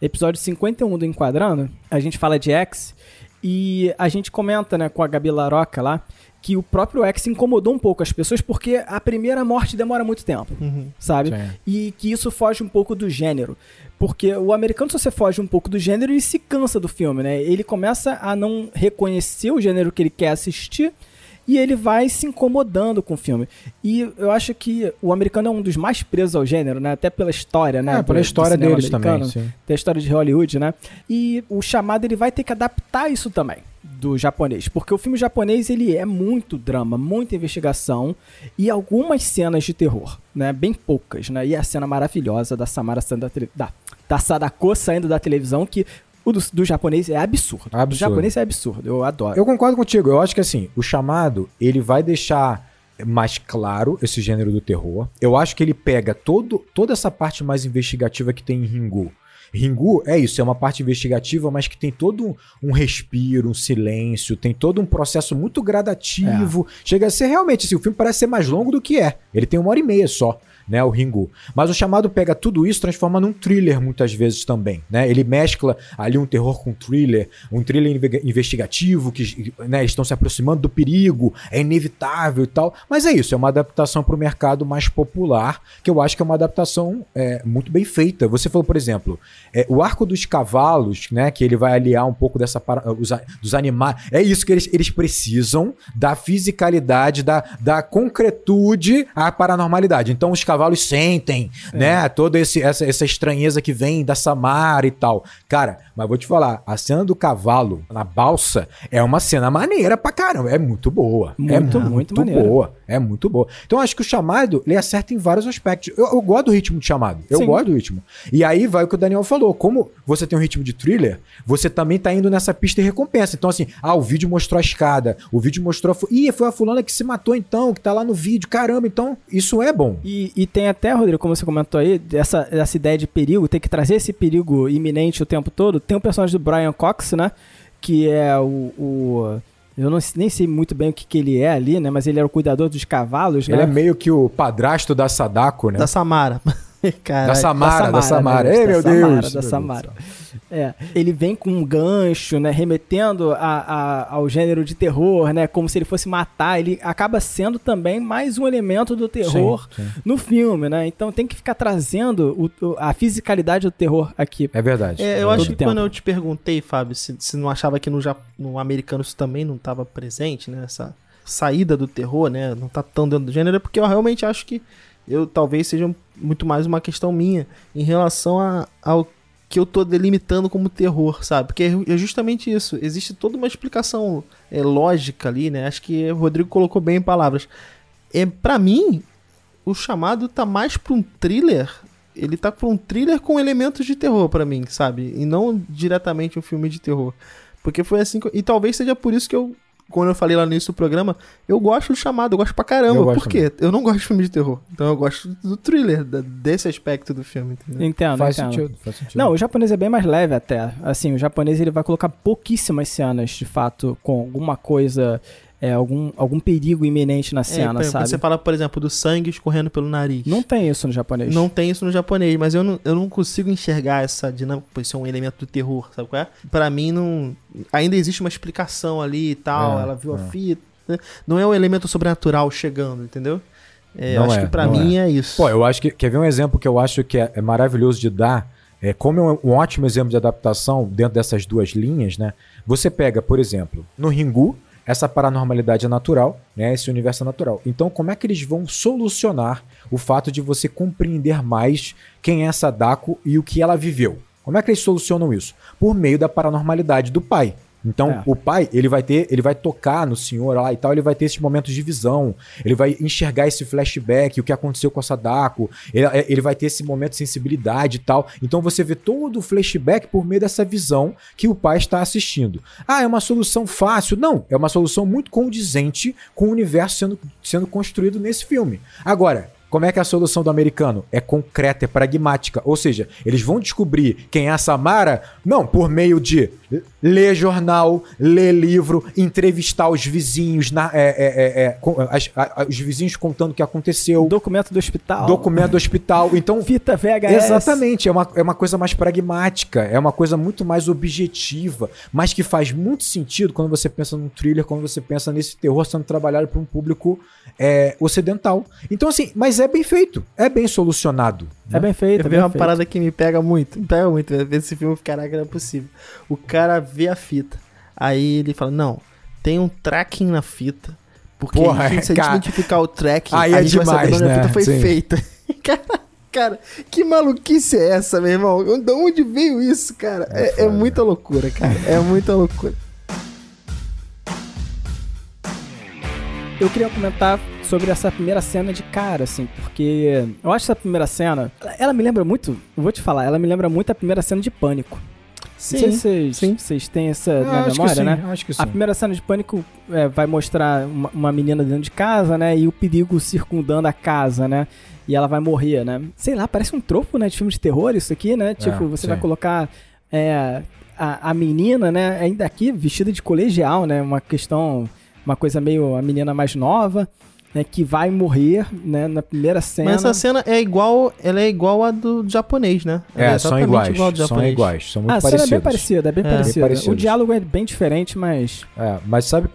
Episódio 51 do Enquadrando, a gente fala de X e a gente comenta, né, com a Gabi Laroca lá, que o próprio X incomodou um pouco as pessoas porque a primeira morte demora muito tempo, uhum. sabe? Sim. E que isso foge um pouco do gênero. Porque o americano, se você foge um pouco do gênero, ele se cansa do filme, né? Ele começa a não reconhecer o gênero que ele quer assistir e ele vai se incomodando com o filme. E eu acho que o americano é um dos mais presos ao gênero, né? Até pela história, né? É, pela história deles também, sim. Tem a história de Hollywood, né? E o chamado ele vai ter que adaptar isso também do japonês, porque o filme japonês ele é muito drama, muita investigação e algumas cenas de terror, né? Bem poucas, né? E a cena maravilhosa da Samara saindo da, da, da Sadako saindo da televisão que o do, do, japonês é absurdo. absurdo. O japonês é absurdo, eu adoro. Eu concordo contigo, eu acho que assim, o chamado, ele vai deixar mais claro esse gênero do terror. Eu acho que ele pega todo, toda essa parte mais investigativa que tem em Ringu Ringu é isso, é uma parte investigativa, mas que tem todo um respiro, um silêncio, tem todo um processo muito gradativo. É. Chega a ser realmente, assim, o filme parece ser mais longo do que é. Ele tem uma hora e meia só né, o Ringu. Mas o chamado pega tudo isso transforma num thriller muitas vezes também, né? Ele mescla ali um terror com thriller, um thriller investigativo que né, estão se aproximando do perigo, é inevitável e tal. Mas é isso, é uma adaptação para o mercado mais popular, que eu acho que é uma adaptação é, muito bem feita. Você falou, por exemplo, é, o arco dos cavalos, né, que ele vai aliar um pouco dessa os, dos animais. É isso que eles, eles precisam da fisicalidade, da, da concretude à paranormalidade. Então os cavalos cavalos sentem, é. né? Toda esse, essa, essa estranheza que vem da Samara e tal. Cara, mas vou te falar, a cena do cavalo na balsa é uma cena maneira pra caramba. É muito boa. Muito, é muito, muito boa. É muito boa. Então acho que o chamado, ele acerta em vários aspectos. Eu, eu gosto do ritmo de chamado. Eu Sim. gosto do ritmo. E aí vai o que o Daniel falou. Como você tem um ritmo de thriller, você também tá indo nessa pista de recompensa. Então assim, ah, o vídeo mostrou a escada. O vídeo mostrou a... Ih, foi a fulana que se matou então, que tá lá no vídeo. Caramba, então isso é bom. E, e tem até, Rodrigo, como você comentou aí, essa, essa ideia de perigo, tem que trazer esse perigo iminente o tempo todo. Tem o personagem do Brian Cox, né? Que é o, o eu não, nem sei muito bem o que, que ele é ali, né? Mas ele era o cuidador dos cavalos, ele né? Ele é meio que o padrasto da Sadako, né? Da Samara. Caraca, da Samara, da Samara. Ei, meu da Deus. Samara, da Samara. É, ele vem com um gancho, né, remetendo a, a, ao gênero de terror, né, como se ele fosse matar. Ele acaba sendo também mais um elemento do terror sim, sim. no filme, né? Então tem que ficar trazendo o, a fisicalidade do terror aqui. É verdade. É, eu é acho que tempo. quando eu te perguntei, Fábio, se, se não achava que no, no americano isso também não estava presente, né, essa saída do terror, né, não tá tão dentro do gênero, é porque eu realmente acho que eu talvez seja muito mais uma questão minha em relação a, ao que eu tô delimitando como terror, sabe? Porque é justamente isso. Existe toda uma explicação é, lógica ali, né? Acho que o Rodrigo colocou bem em palavras. É, para mim, o chamado tá mais pra um thriller. Ele tá pra um thriller com elementos de terror para mim, sabe? E não diretamente um filme de terror. Porque foi assim. Que... E talvez seja por isso que eu quando eu falei lá no início do programa, eu gosto do chamado, eu gosto pra caramba. Por quê? Eu não gosto de filme de terror. Então eu gosto do thriller, desse aspecto do filme. Entendeu? Entendo, faz, entendo. Sentido, faz sentido. Não, o japonês é bem mais leve até. Assim, o japonês ele vai colocar pouquíssimas cenas, de fato, com alguma coisa é, algum, algum perigo imenente na é, cena, é, sabe? Você fala, por exemplo, do sangue escorrendo pelo nariz. Não tem isso no japonês. Não tem isso no japonês, mas eu não, eu não consigo enxergar essa dinâmica, por isso é um elemento do terror, sabe qual é? Pra mim, não. Ainda existe uma explicação ali e tal, é, ela viu a é. fita. Né? Não é um elemento sobrenatural chegando, entendeu? É, eu acho que pra mim é. isso. Pô, eu acho que. Quer ver um exemplo que eu acho que é, maravilhoso de dar? é, como é um ótimo exemplo de adaptação dentro dessas duas linhas, né? Você pega, por exemplo, no Ringu, essa paranormalidade é natural, né? Esse universo é natural. Então, como é que eles vão solucionar o fato de você compreender mais quem é essa Dako e o que ela viveu? Como é que eles solucionam isso? Por meio da paranormalidade do pai. Então, é. o pai, ele vai ter, ele vai tocar no senhor lá e tal, ele vai ter esses momentos de visão, ele vai enxergar esse flashback, o que aconteceu com a Sadako, ele, é, ele vai ter esse momento de sensibilidade e tal. Então, você vê todo o flashback por meio dessa visão que o pai está assistindo. Ah, é uma solução fácil? Não, é uma solução muito condizente com o universo sendo, sendo construído nesse filme. Agora, como é que é a solução do americano? É concreta, é pragmática. Ou seja, eles vão descobrir quem é a Samara, não por meio de ler jornal, ler livro, entrevistar os vizinhos, na, é, é, é, é as, a, os vizinhos contando o que aconteceu. Documento do hospital. Documento do hospital. Então, Fita VHS. Exatamente. É uma, é uma coisa mais pragmática, é uma coisa muito mais objetiva, mas que faz muito sentido quando você pensa num thriller, quando você pensa nesse terror sendo trabalhado para um público é, ocidental. Então, assim, mas é bem feito, é bem solucionado. É bem feito. É bem uma feito. parada que me pega muito, me pega muito. Ver esse filme, caraca, não é possível. O cara vê a fita, aí ele fala: Não, tem um tracking na fita. Porque Porra, a gente, se a gente identificar o tracking, aí a gente é demais, vai saber onde né? a fita foi Sim. feita. cara, cara, que maluquice é essa, meu irmão? De onde veio isso, cara? É, é, é muita loucura, cara. É muita loucura. Eu queria comentar sobre essa primeira cena de cara, assim, porque eu acho essa primeira cena, ela me lembra muito, vou te falar, ela me lembra muito a primeira cena de Pânico. Sim, se vocês têm essa eu na memória, sim, né? Acho que sim. A primeira cena de Pânico é, vai mostrar uma, uma, menina dentro de casa, né? E o perigo circundando a casa, né? E ela vai morrer, né? Sei lá, parece um tropo, né? De filme de terror isso aqui, né? Tipo, é, você sim. vai colocar é, a, a menina, né? Ainda aqui vestida de colegial, né? Uma questão uma coisa meio a menina mais nova, né, que vai morrer, né, na primeira cena. Mas essa cena é igual, ela é igual a do japonês, né? é, é são iguais, igual são iguais, são muito ah, parecidos. A cena é bem parecida, é bem é. parecida. Bem o diálogo é bem diferente, mas... É, mas sabe,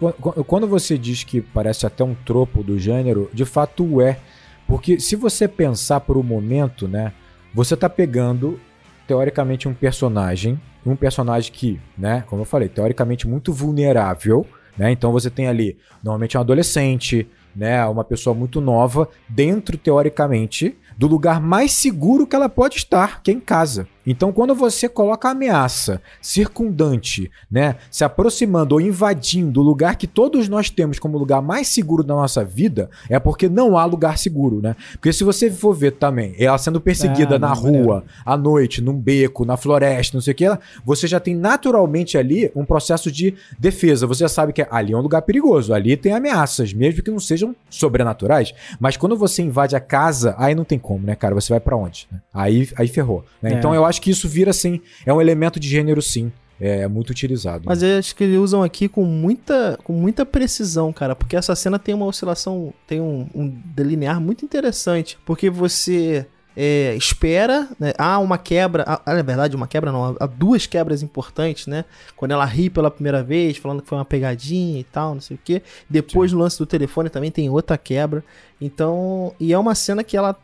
quando você diz que parece até um tropo do gênero, de fato é. Porque se você pensar por um momento, né, você tá pegando, teoricamente, um personagem, um personagem que, né, como eu falei, teoricamente muito vulnerável, né? Então você tem ali, normalmente um adolescente, né, uma pessoa muito nova, dentro, teoricamente, do lugar mais seguro que ela pode estar, que é em casa. Então, quando você coloca a ameaça circundante, né, se aproximando ou invadindo o lugar que todos nós temos como lugar mais seguro da nossa vida, é porque não há lugar seguro, né? Porque se você for ver também, ela sendo perseguida é, na rua, à noite, num beco, na floresta, não sei o que, você já tem naturalmente ali um processo de defesa. Você já sabe que ali é um lugar perigoso, ali tem ameaças, mesmo que não sejam sobrenaturais. Mas quando você invade a casa, aí não tem como, né, cara? Você vai para onde? Aí, aí ferrou. Né? É. Então eu acho acho que isso vira, assim, é um elemento de gênero, sim. É, é muito utilizado. Mas eu acho que eles usam aqui com muita, com muita precisão, cara, porque essa cena tem uma oscilação, tem um, um delinear muito interessante, porque você é, espera, né? há uma quebra, há, na verdade, uma quebra não, há duas quebras importantes, né? Quando ela ri pela primeira vez, falando que foi uma pegadinha e tal, não sei o que. Depois Sim. no lance do telefone também tem outra quebra. Então, e é uma cena que ela,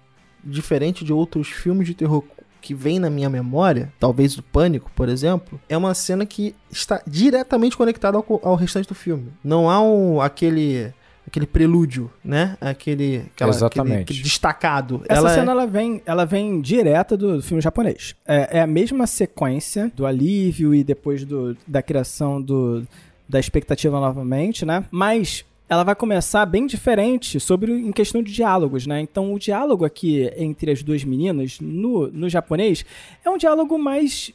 diferente de outros filmes de terror que vem na minha memória, talvez do Pânico, por exemplo, é uma cena que está diretamente conectada ao, ao restante do filme. Não há um, aquele aquele prelúdio, né? Aquele, aquela, Exatamente. Aquele, aquele destacado. Essa ela é cena é... ela vem, ela vem direta do, do filme japonês. É, é, a mesma sequência do alívio e depois do, da criação do, da expectativa novamente, né? Mas ela vai começar bem diferente sobre em questão de diálogos, né? Então o diálogo aqui entre as duas meninas no, no japonês é um diálogo mais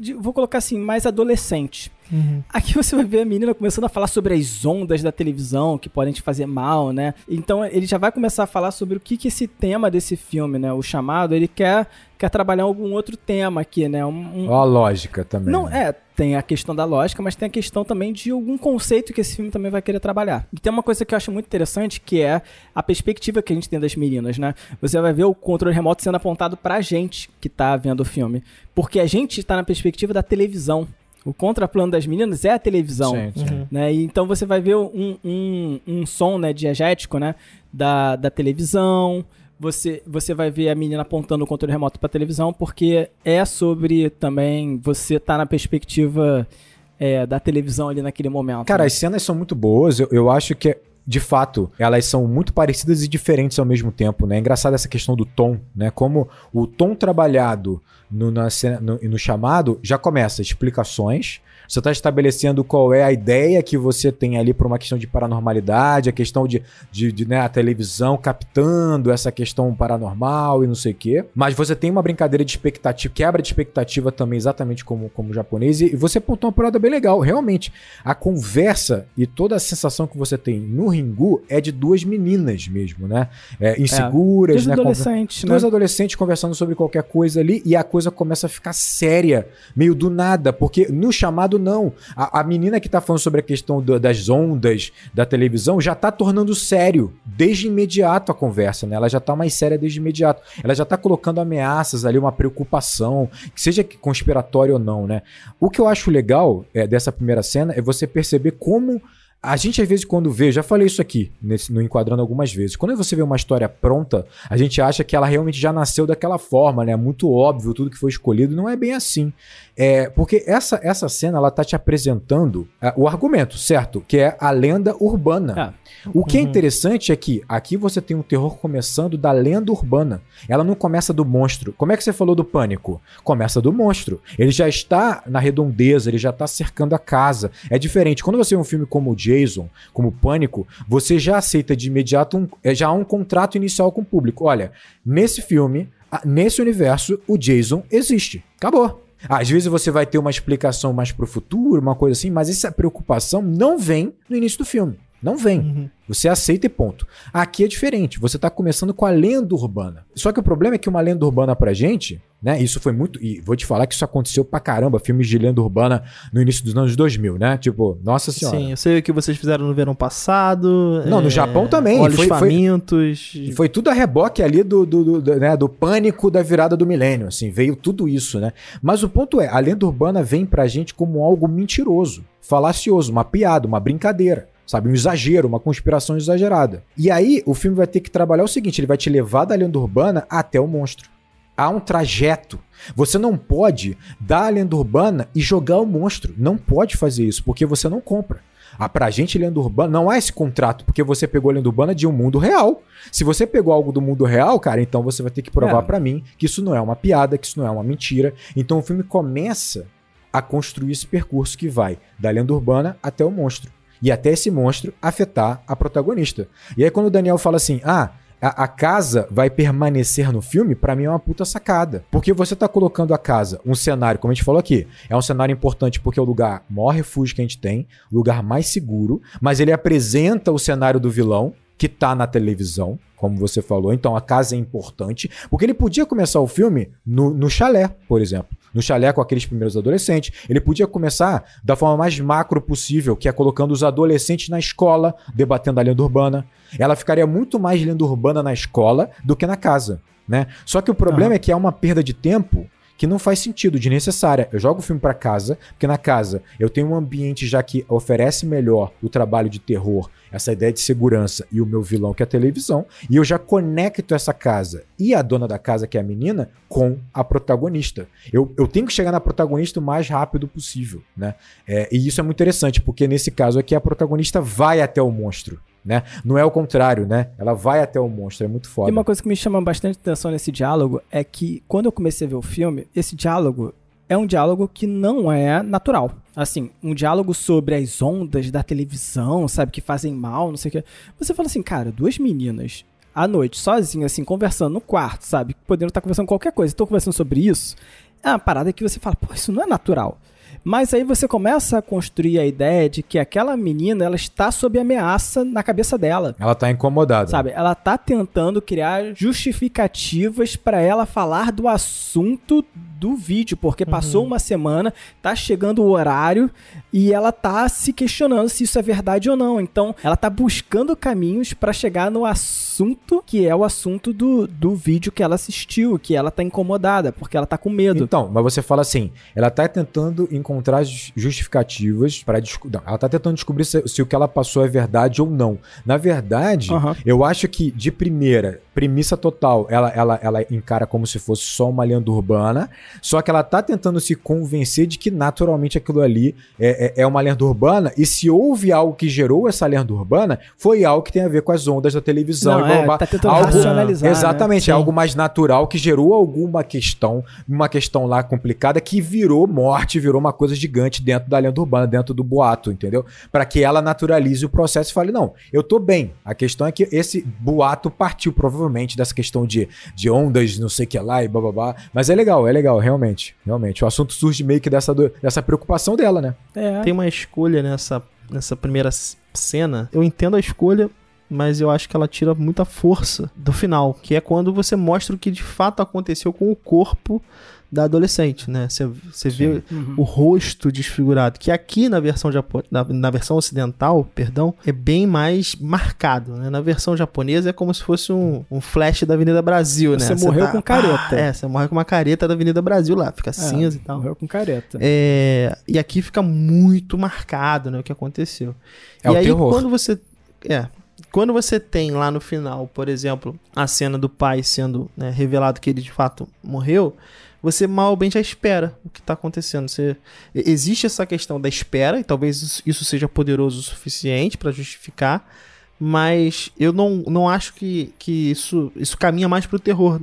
de, vou colocar assim, mais adolescente. Uhum. Aqui você vai ver a menina começando a falar sobre as ondas da televisão que podem te fazer mal, né? Então ele já vai começar a falar sobre o que, que esse tema desse filme, né? O chamado, ele quer, quer trabalhar algum outro tema aqui, né? Um, um... a lógica também. Não, é, tem a questão da lógica, mas tem a questão também de algum conceito que esse filme também vai querer trabalhar. E tem uma coisa que eu acho muito interessante, que é a perspectiva que a gente tem das meninas, né? Você vai ver o controle remoto sendo apontado pra gente que tá vendo o filme. Porque a gente tá na perspectiva da televisão. O contraplano das meninas é a televisão. Sim, sim. Uhum. Né? E então você vai ver um, um, um som né, diegético né, da, da televisão, você, você vai ver a menina apontando o controle remoto pra televisão, porque é sobre também você tá na perspectiva é, da televisão ali naquele momento. Cara, né? as cenas são muito boas. Eu, eu acho que de fato, elas são muito parecidas e diferentes ao mesmo tempo, né? É engraçado essa questão do tom, né? Como o tom trabalhado no, na, no, no chamado já começa explicações, você está estabelecendo qual é a ideia que você tem ali para uma questão de paranormalidade, a questão de, de, de né, a televisão captando essa questão paranormal e não sei o quê. Mas você tem uma brincadeira de expectativa, quebra de expectativa também, exatamente como, como japonês. E você pontou uma parada bem legal. Realmente, a conversa e toda a sensação que você tem no Ringu é de duas meninas mesmo, né? É, inseguras, é, duas né? Adolescentes, né? Duas adolescentes conversando sobre qualquer coisa ali e a coisa começa a ficar séria, meio do nada, porque no chamado não. A, a menina que tá falando sobre a questão do, das ondas da televisão já tá tornando sério desde imediato a conversa, né? Ela já tá mais séria desde imediato. Ela já tá colocando ameaças ali, uma preocupação, que seja conspiratória ou não, né? O que eu acho legal é, dessa primeira cena é você perceber como a gente, às vezes, quando vê, já falei isso aqui nesse, no Enquadrando algumas vezes. Quando você vê uma história pronta, a gente acha que ela realmente já nasceu daquela forma, né? Muito óbvio, tudo que foi escolhido. Não é bem assim. É, porque essa, essa cena, ela tá te apresentando é, o argumento, certo? Que é a lenda urbana. Ah. O que é uhum. é interessante é que aqui você tem um terror começando da lenda urbana. Ela não começa do monstro. Como é que você falou do pânico? Começa do monstro. Ele já está na redondeza, ele já está cercando a casa. É diferente. Quando você vê um filme como o Jason, como Pânico, você já aceita de imediato um, é, já há um contrato inicial com o público. Olha, nesse filme, nesse universo, o Jason existe. Acabou. Às vezes você vai ter uma explicação mais pro futuro, uma coisa assim, mas essa preocupação não vem no início do filme. Não vem. Uhum. Você aceita e ponto. Aqui é diferente. Você está começando com a lenda urbana. Só que o problema é que uma lenda urbana pra gente, né? Isso foi muito. E vou te falar que isso aconteceu pra caramba. Filmes de lenda urbana no início dos anos 2000, né? Tipo, nossa senhora. Sim, eu sei o que vocês fizeram no verão passado. Não, é... no Japão também. Olhos foi, famintos. Foi, foi tudo a reboque ali do, do, do, né? do pânico da virada do milênio. Assim, veio tudo isso, né? Mas o ponto é: a lenda urbana vem pra gente como algo mentiroso, falacioso, uma piada, uma brincadeira sabe? Um exagero, uma conspiração exagerada. E aí o filme vai ter que trabalhar o seguinte: ele vai te levar da lenda urbana até o monstro. Há um trajeto. Você não pode dar a lenda urbana e jogar o monstro. Não pode fazer isso, porque você não compra. Ah, pra gente, lenda urbana, não há esse contrato, porque você pegou a lenda urbana de um mundo real. Se você pegou algo do mundo real, cara, então você vai ter que provar é. para mim que isso não é uma piada, que isso não é uma mentira. Então o filme começa a construir esse percurso que vai da lenda urbana até o monstro e até esse monstro afetar a protagonista. E aí quando o Daniel fala assim: "Ah, a, a, casa vai permanecer no filme, para mim é uma puta sacada. Porque você tá colocando a casa, um cenário, como a gente falou aqui, é um cenário importante porque é o lugar maior refúgio que a gente tem, lugar mais seguro, mas ele apresenta o cenário do vilão, que tá na televisão, como você falou. Então a casa é importante, porque ele podia começar o filme no, no chalé, por exemplo no chalé com aqueles primeiros adolescentes. Ele podia começar da forma mais macro possível, que é colocando os adolescentes na escola, debatendo a lenda urbana. Ela ficaria muito mais lenda urbana na escola do que na casa, né? Só que o problema uhum. é que é uma perda de tempo que não faz sentido, de necessária. Eu jogo o filme para casa, porque na casa eu tenho um ambiente já que oferece melhor o trabalho de terror, essa ideia de segurança e o meu vilão que é a televisão, e eu já conecto essa casa e a dona da casa, que é a menina, com a protagonista. Eu, eu tenho que chegar na protagonista o mais rápido possível, né? É, e isso é muito interessante, porque nesse caso aqui a protagonista vai até o monstro né? Não é o contrário, né? Ela vai até o monstro, é muito foda. E uma coisa que me chama bastante atenção nesse diálogo é que quando eu comecei a ver o filme, esse diálogo é um diálogo que não é natural. Assim, um diálogo sobre as ondas da televisão, sabe, que fazem mal, não sei o que. Você fala assim, cara, duas meninas à noite, sozinhas, assim, conversando no quarto, sabe? Podendo estar conversando qualquer coisa, estão conversando sobre isso. É uma parada que você fala, pô, isso não é natural. Mas aí você começa a construir a ideia de que aquela menina, ela está sob ameaça na cabeça dela. Ela está incomodada. Sabe? Ela está tentando criar justificativas para ela falar do assunto do vídeo, porque uhum. passou uma semana, tá chegando o horário e ela tá se questionando se isso é verdade ou não. Então, ela tá buscando caminhos para chegar no assunto que é o assunto do, do vídeo que ela assistiu, que ela tá incomodada, porque ela tá com medo. Então, mas você fala assim, ela tá tentando encontrar justificativas para ela tá tentando descobrir se, se, o que ela passou é verdade ou não. Na verdade, uhum. eu acho que de primeira, premissa total. Ela, ela, ela encara como se fosse só uma lenda urbana, só que ela tá tentando se convencer de que naturalmente aquilo ali é, é, é uma lenda urbana, e se houve algo que gerou essa lenda urbana, foi algo que tem a ver com as ondas da televisão. Não, é, tá tentando algo, racionalizar. Né? Exatamente, né? algo mais natural que gerou alguma questão, uma questão lá complicada que virou morte, virou uma coisa gigante dentro da lenda urbana, dentro do boato, entendeu? Para que ela naturalize o processo e fale: não, eu tô bem. A questão é que esse boato partiu provavelmente dessa questão de, de ondas, não sei o que lá e bababá. Mas é legal, é legal, realmente. Realmente. O assunto surge meio que dessa, dessa preocupação dela, né? É. Tem uma escolha nessa, nessa primeira cena. Eu entendo a escolha, mas eu acho que ela tira muita força do final, que é quando você mostra o que de fato aconteceu com o corpo da adolescente, né? Você vê uhum. o rosto desfigurado, que aqui na versão japo na, na, versão ocidental, perdão, é bem mais marcado, né? Na versão japonesa é como se fosse um, um flash da Avenida Brasil, né? Você morreu tá, com careta. Ah, é, você morre com uma careta da Avenida Brasil lá, fica é, cinza e tal. Morreu com careta. É, e aqui fica muito marcado, né, o que aconteceu. É e o aí terror. quando você é, quando você tem lá no final, por exemplo, a cena do pai sendo né, revelado que ele de fato morreu, você mal bem já espera o que está acontecendo. Você, existe essa questão da espera, e talvez isso seja poderoso o suficiente para justificar, mas eu não, não acho que, que isso, isso caminha mais pro terror.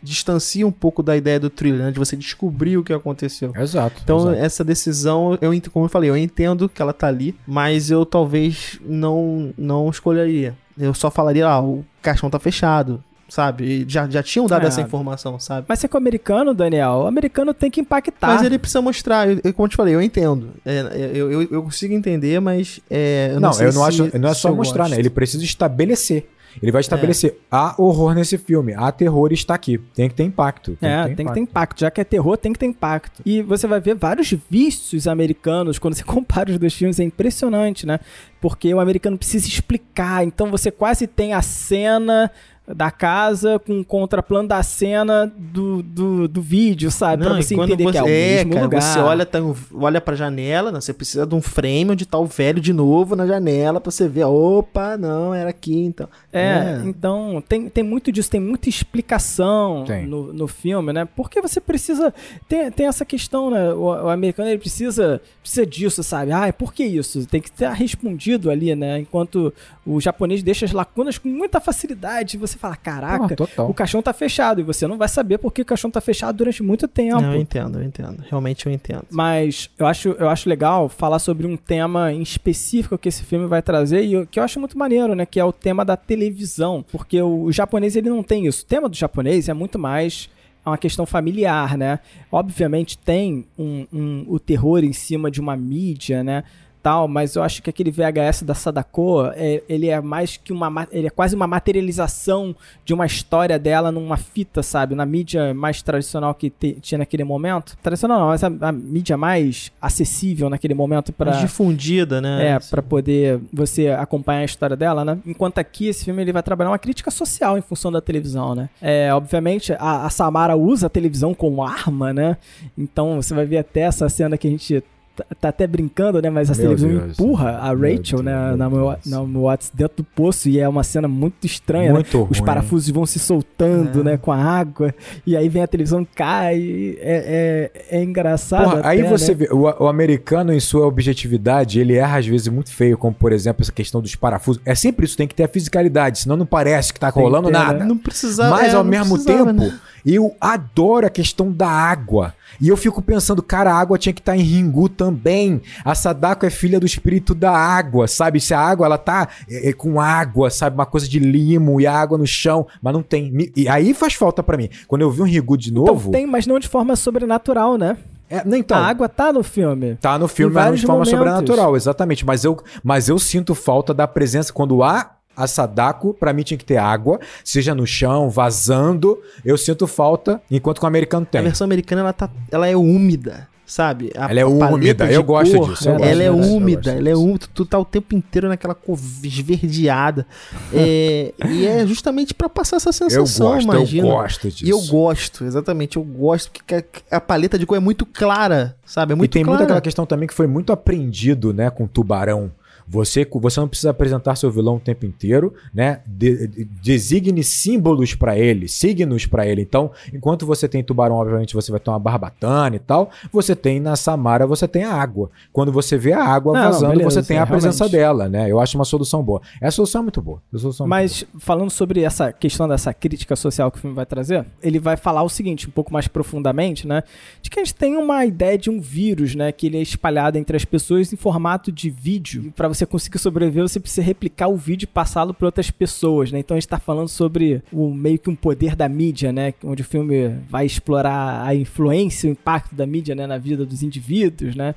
Distancia um pouco da ideia do thriller, né? de você descobrir o que aconteceu. Exato. Então, exato. essa decisão, eu, como eu falei, eu entendo que ela tá ali, mas eu talvez não, não escolheria. Eu só falaria, ah, o caixão tá fechado sabe? Já, já tinham dado é. essa informação, sabe? Mas você com o americano, Daniel, o americano tem que impactar. Mas ele precisa mostrar, eu, como eu te falei, eu entendo. É, eu, eu, eu, consigo entender, mas é, eu não, não eu não acho, não é só mostrar, né? gosto. né? Ele precisa estabelecer. Ele vai estabelecer é. há horror nesse filme, há terror está aqui. Tem que ter impacto. Tem é, que ter tem impacto. que ter impacto. Já que é terror, tem que ter impacto. E você vai ver vários vícios americanos quando você compara os dois filmes, é impressionante, né? Porque o americano precisa explicar. Então você quase tem a cena da casa com o contraplano da cena do, do, do vídeo, sabe? Não, pra você entender você, que é o é, mesmo cara, lugar. Você olha, tá, olha pra janela, não, você precisa de um frame onde tá o velho de novo na janela pra você ver, opa, não, era aqui, então. É, é. então tem, tem muito disso, tem muita explicação no, no filme, né? Porque você precisa, tem, tem essa questão, né? O, o, americano, ele precisa, precisa disso, sabe? Ah, por que isso? Tem que ser respondido ali, né? Enquanto o japonês deixa as lacunas com muita facilidade, você você fala, caraca, o caixão tá fechado. E você não vai saber porque o caixão tá fechado durante muito tempo. eu entendo, eu entendo. Realmente eu entendo. Mas eu acho, eu acho legal falar sobre um tema em específico que esse filme vai trazer e que eu acho muito maneiro, né? Que é o tema da televisão. Porque o, o japonês, ele não tem isso. O tema do japonês é muito mais uma questão familiar, né? Obviamente tem um, um, o terror em cima de uma mídia, né? Tal, mas eu acho que aquele VHS da Sadako, é, ele é mais que uma ele é quase uma materialização de uma história dela numa fita, sabe, na mídia mais tradicional que te, tinha naquele momento. Tradicional não, mas a, a mídia mais acessível naquele momento para difundida, né? É, para poder você acompanhar a história dela, né? Enquanto aqui esse filme ele vai trabalhar uma crítica social em função da televisão, né? É, obviamente a, a Samara usa a televisão como arma, né? Então você vai ver até essa cena que a gente Tá, tá, até brincando, né? Mas a televisão empurra a Rachel, né? Na, meu, na meu Watts dentro do poço e é uma cena muito estranha. Muito né? Os parafusos vão se soltando, é. né? Com a água e aí vem a televisão cai. É, é, é engraçado. Porra, até, aí você né? vê o, o, americano em sua objetividade ele erra às vezes muito feio, como por exemplo essa questão dos parafusos. É sempre isso, tem que ter a fisicalidade, senão não parece que tá rolando ter, nada. Né? Não precisava. Mas é, ao mesmo tempo, né? Eu adoro a questão da água. E eu fico pensando, cara, a água tinha que estar tá em Ringu também. A Sadako é filha do espírito da água, sabe? Se a água ela tá é, é, com água, sabe? Uma coisa de limo e água no chão, mas não tem. E aí faz falta para mim. Quando eu vi um Ringu de então novo. Então tem, mas não de forma sobrenatural, né? É, então, a água tá no filme. Tá no filme, mas não de forma momentos. sobrenatural, exatamente. Mas eu, mas eu sinto falta da presença quando há a Sadako, para mim tinha que ter água, seja no chão, vazando. Eu sinto falta, enquanto que o americano tem. A versão americana ela, tá, ela é úmida sabe? A ela é úmida, eu gosto cor, disso. Eu ela é úmida, ela é úmida, tu tá o tempo inteiro naquela cor esverdeada. é, e é justamente para passar essa sensação, eu gosto, imagina. Eu gosto disso. E eu gosto, exatamente, eu gosto, porque a, a paleta de cor é muito clara, sabe? É muito e tem clara. muita aquela questão também que foi muito aprendido, né, com Tubarão Você, você não precisa apresentar seu vilão o tempo inteiro, né? De, de, designe símbolos para ele, signos para ele. Então, enquanto você tem tubarão, obviamente você vai ter uma barbatana e tal. Você tem na Samara, você tem a água. Quando você vê a água não, vazando, beleza, você tem a presença dela, né? Eu acho uma solução boa. Essa solução é muito boa. Solução é Mas muito boa. falando sobre essa questão dessa crítica social que o filme vai trazer, ele vai falar o seguinte, um pouco mais profundamente, né? De que a gente tem uma ideia de um vírus, né? Que ele é espalhado entre as pessoas em formato de vídeo. Para você conseguir sobreviver, você precisa replicar o vídeo e passá-lo para outras pessoas, né? Então a gente está falando sobre o meio que um poder da mídia, né? Onde o filme vai explorar a influência, o impacto da mídia né? na vida dos indivíduos, né?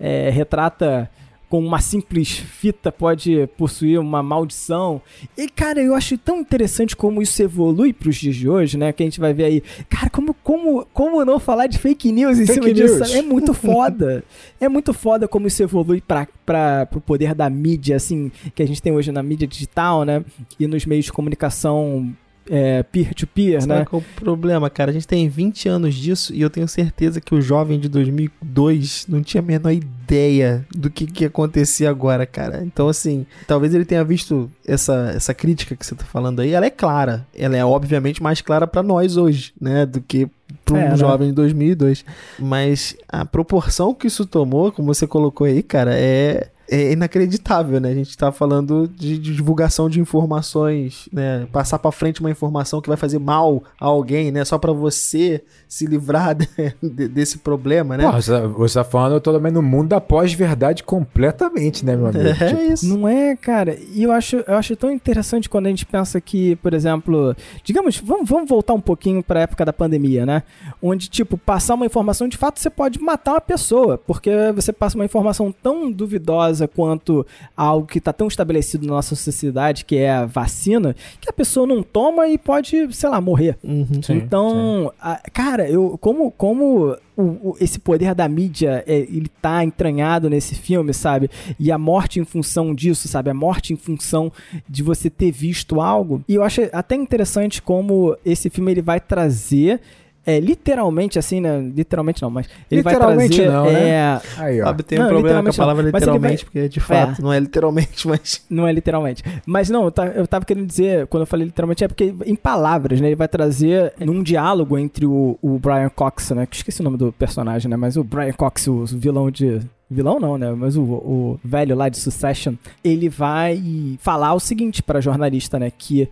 É, retrata com uma simples fita pode possuir uma maldição. E, cara, eu acho tão interessante como isso evolui para os dias de hoje, né? Que a gente vai ver aí. Cara, como, como, como não falar de fake news em fake cima news. disso? É muito foda. é muito foda como isso evolui para o poder da mídia, assim, que a gente tem hoje na mídia digital, né? E nos meios de comunicação é, peer-to-peer, -peer, né? Qual é o problema, cara? A gente tem 20 anos disso e eu tenho certeza que o jovem de 2002 não tinha a menor ideia do que, que ia acontecer agora, cara. Então, assim, talvez ele tenha visto essa, essa crítica que você tá falando aí. Ela é clara. Ela é, obviamente, mais clara para nós hoje, né? Do que para um é, né? jovem de 2002. Mas a proporção que isso tomou, como você colocou aí, cara, é é inacreditável, né? A gente tá falando de, de divulgação de informações, né? Passar para frente uma informação que vai fazer mal a alguém, né? Só para você se livrar de, de, desse problema, né? Pô, você tá falando, eu tô também no mundo da pós-verdade completamente, né, meu amigo? É tipo... isso. Não é, cara. E eu acho, eu acho tão interessante quando a gente pensa que, por exemplo, digamos, vamos, vamos voltar um pouquinho pra época da pandemia, né? Onde, tipo, passar uma informação, de fato, você pode matar uma pessoa, porque você passa uma informação tão duvidosa quanto algo que está tão estabelecido na nossa sociedade, que é a vacina, que a pessoa não toma e pode, sei lá, morrer. Uhum, sim, então, sim. A, cara, eu como, como o, o, esse poder da mídia é, ele tá entranhado nesse filme, sabe? E a morte em função disso, sabe? A morte em função de você ter visto algo. E eu acho até interessante como esse filme ele vai trazer é, literalmente, assim, né? Literalmente não, mas ele vai trazer. Não, né? é... Aí, ó. Sabe, tem não, um problema com a palavra não. literalmente, vai... porque de fato é. não é literalmente, mas. Não é literalmente. Mas não, eu tava querendo dizer, quando eu falei literalmente, é porque em palavras, né? Ele vai trazer num diálogo entre o, o Brian Cox, né? Que esqueci o nome do personagem, né? Mas o Brian Cox, o vilão de vilão não, né? Mas o, o velho lá de Succession, ele vai falar o seguinte para a jornalista, né? Que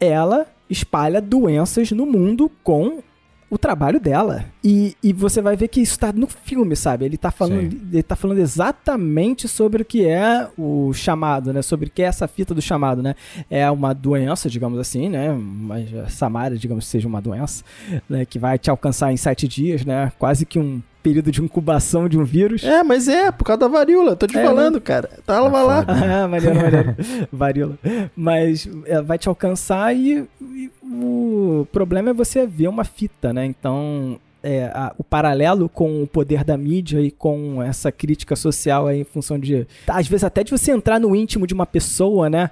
ela espalha doenças no mundo com o trabalho dela. E, e você vai ver que isso tá no filme, sabe? Ele tá falando, ele tá falando exatamente sobre o que é o chamado, né? Sobre o que é essa fita do chamado, né? É uma doença, digamos assim, né? Mas Samara, digamos que seja uma doença, né? Que vai te alcançar em sete dias, né? Quase que um período de incubação de um vírus. É, mas é, por causa da varíola, tô te é, falando, né? cara. Tava tá lá. Ah, maneiro, maneiro. varíola. Mas é, vai te alcançar e, e o problema é você ver uma fita, né? Então, é, a, o paralelo com o poder da mídia e com essa crítica social aí em função de. Às vezes até de você entrar no íntimo de uma pessoa, né?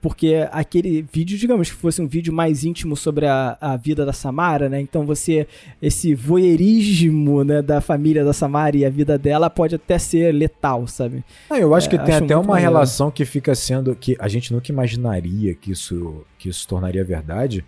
Porque aquele vídeo, digamos que fosse um vídeo mais íntimo sobre a, a vida da Samara, né? Então você. Esse voyeurismo né, da família da Samara e a vida dela pode até ser letal, sabe? Ah, eu acho é, que tem acho até uma relação que fica sendo. que a gente nunca imaginaria que isso, que isso tornaria verdade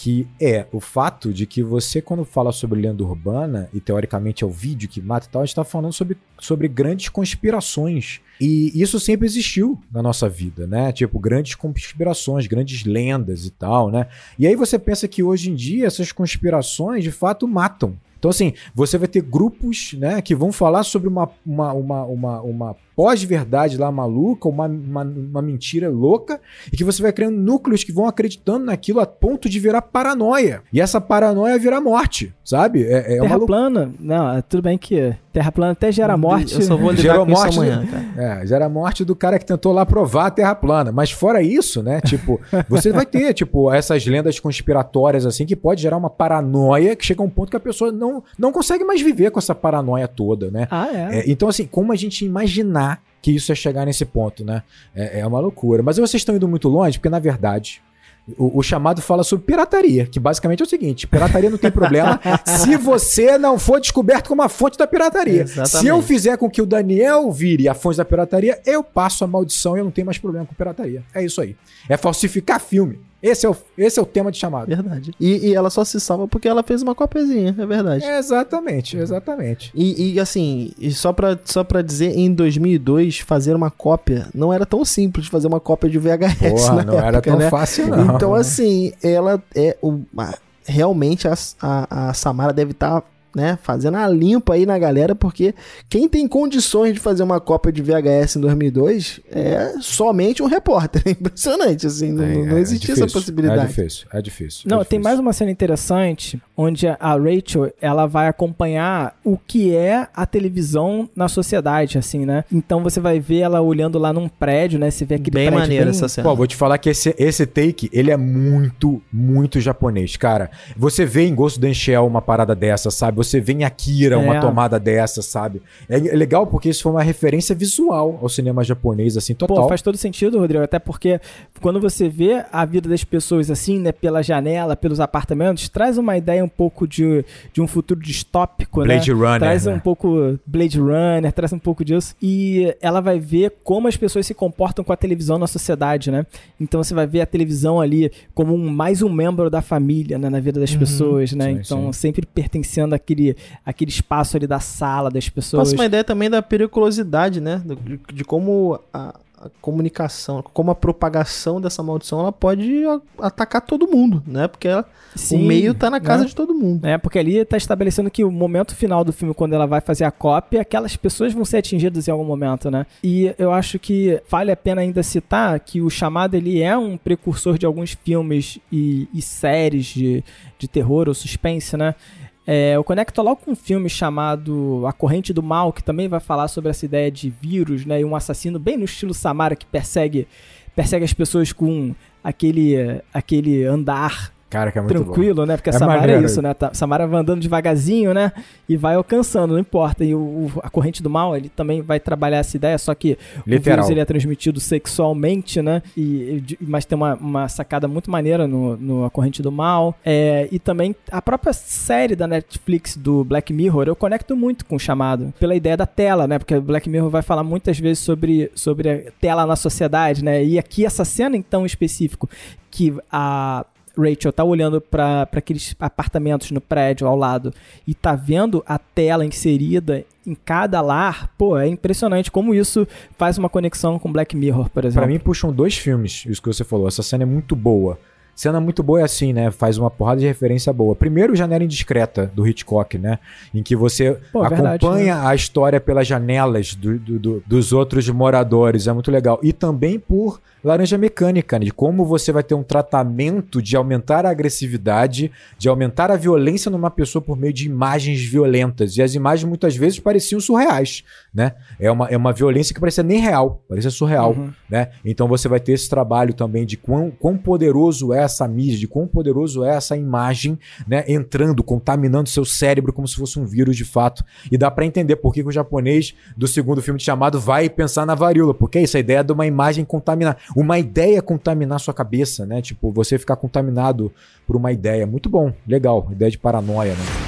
que é o fato de que você, quando fala sobre lenda urbana, e teoricamente é o vídeo que mata e tal, a gente tá falando sobre, sobre grandes conspirações. E isso sempre existiu na nossa vida, né? Tipo, grandes conspirações, grandes lendas e tal, né? E aí você pensa que hoje em dia essas conspirações de fato matam. Então, assim, você vai ter grupos né, que vão falar sobre uma, uma, uma, uma, uma pós-verdade lá maluca, uma, uma, uma, mentira louca, e que você vai criando núcleos que vão acreditando naquilo a ponto de virar paranoia. E essa paranoia vira morte, sabe? É, é terra uma plana? Não, é tudo bem que terra plana até gera morte. Eu só vou lidar Gerou com morte isso amanhã, cara. É, gera morte do cara que tentou lá provar a terra plana. Mas fora isso, né, tipo, você vai ter, tipo, essas lendas conspiratórias, assim, que pode gerar uma paranoia que chega a um ponto que a pessoa não, não consegue mais viver com essa paranoia toda, né? Ah, é? é então, assim, como a gente imaginar que isso é chegar nesse ponto, né? É, é uma loucura. Mas vocês estão indo muito longe, porque na verdade O, o, chamado fala sobre pirataria, que basicamente é o seguinte: pirataria não tem problema se você não for descoberto como a fonte da pirataria. Exatamente. Se eu fizer com que o Daniel vire a fonte da pirataria, eu passo a maldição e eu não tenho mais problema com pirataria. É isso aí. É falsificar filme. Esse é o, esse é o tema de chamado. Verdade. E, e ela só se salva porque ela fez uma copiazinha, é verdade. É exatamente, exatamente. E, e, assim, e só, pra, só pra dizer, em 2002, fazer uma cópia não era tão simples fazer uma cópia de VHS. Porra, não época, era tão né? fácil, não. Então, assim, ela é. Uma, realmente a, a, a Samara deve estar. Né, fazendo a limpa aí na galera, porque quem tem condições de fazer uma cópia de VHS em 2002 é somente um repórter. É impressionante, assim, não, não é existia essa possibilidade. É difícil, é difícil. Não, é tem mais uma cena interessante onde a Rachel, ela vai acompanhar o que é a televisão na sociedade, assim, né? Então você vai ver ela olhando lá num prédio, né? Você vê aquele bem prédio maneiro bem... essa cena. Pô, vou te falar que esse, esse take, ele é muito, muito japonês, cara. Você vê em Ghost of Shell uma parada dessa, sabe? Você vê em Akira uma é. tomada dessa, sabe? É legal porque isso foi uma referência visual ao cinema japonês, assim, total. Pô, faz todo sentido, Rodrigo, até porque quando você vê a vida das pessoas assim, né, pela janela, pelos apartamentos, traz uma ideia um pouco de, de um futuro distópico, Blade né? Runner. Traz né? um pouco Blade Runner, traz um pouco disso. E ela vai ver como as pessoas se comportam com a televisão na sociedade, né? Então você vai ver a televisão ali como um, mais um membro da família, né, na vida das uhum, pessoas, né? Sim, então sim. sempre pertencendo àquele aquele espaço ali da sala das pessoas. Passa uma ideia também da periculosidade, né? De, de como a, a, comunicação, como a propagação dessa maldição, ela pode atacar todo mundo, né? Porque ela, Sim, o meio tá na casa né? de todo mundo. É, porque ali tá estabelecendo que o momento final do filme, quando ela vai fazer a cópia, aquelas pessoas vão ser atingidas em algum momento, né? E eu acho que vale a pena ainda citar que o chamado ele é um precursor de alguns filmes e, e séries de, de terror ou suspense, né? É, eu conecto logo com um filme chamado A Corrente do Mal, que também vai falar sobre essa ideia de vírus, né? E um assassino bem no estilo Samara que persegue, persegue as pessoas com aquele, aquele andar Cara, que é muito tranquilo, bom. né? Porque a é Samara é isso, né? Tá, Samara vai andando devagarzinho, né? E vai alcançando, não importa. E o, a corrente do mal, ele também vai trabalhar essa ideia, só que Literal. o vírus ele é transmitido sexualmente, né? E, mas tem uma, uma sacada muito maneira no, no A Corrente do Mal. É, e também a própria série da Netflix do Black Mirror, eu conecto muito com o chamado, pela ideia da tela, né? Porque o Black Mirror vai falar muitas vezes sobre, sobre a tela na sociedade, né? E aqui essa cena, então, específico, que a Rachel tá olhando para aqueles apartamentos no prédio ao lado e tá vendo a tela inserida em cada lar, pô, é impressionante como isso faz uma conexão com Black Mirror, por exemplo. Para mim puxam dois filmes, isso que você falou. Essa cena é muito boa. Cena muito boa é assim, né? Faz uma porrada de referência boa. Primeiro, Janela Indiscreta, do Hitchcock, né? Em que você Pô, acompanha verdade, né? a história pelas janelas do, do, do, dos outros moradores. É muito legal. E também por Laranja Mecânica, né? de como você vai ter um tratamento de aumentar a agressividade, de aumentar a violência numa pessoa por meio de imagens violentas. E as imagens muitas vezes pareciam surreais, né? É uma, é uma violência que parecia nem real, parecia surreal, uhum. né? Então você vai ter esse trabalho também de quão, quão poderoso é essa mídia, de quão poderoso é essa imagem, né? Entrando, contaminando seu cérebro como se fosse um vírus de fato. E dá para entender por que, que o japonês do segundo filme chamado vai pensar na varíola, porque é isso, a ideia de uma imagem contaminada uma ideia contaminar sua cabeça, né? Tipo, você ficar contaminado por uma ideia. Muito bom, legal. Ideia de paranoia, né?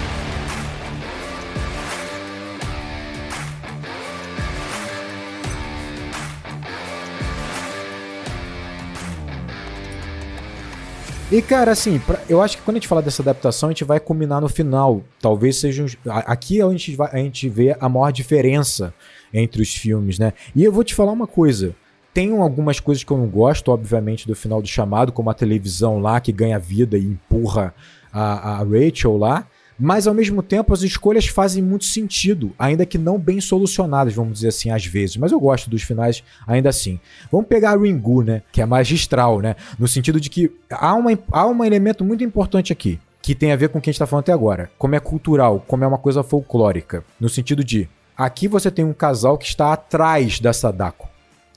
E, cara, assim, pra, eu acho que quando a gente fala dessa adaptação, a gente vai combinar no final. Talvez seja. Um, aqui gente, vai, a gente vê a maior diferença entre os filmes, né? E eu vou te falar uma coisa. Tem algumas coisas que eu não gosto, obviamente, do final do chamado, como a televisão lá que ganha vida e empurra a, a Rachel lá. Mas ao mesmo tempo as escolhas fazem muito sentido, ainda que não bem solucionadas, vamos dizer assim, às vezes. Mas eu gosto dos finais ainda assim. Vamos pegar a Ringu, né? Que é magistral, né? No sentido de que há, uma, há um elemento muito importante aqui, que tem a ver com o que a gente está falando até agora. Como é cultural, como é uma coisa folclórica. No sentido de, aqui você tem um casal que está atrás da Sadako.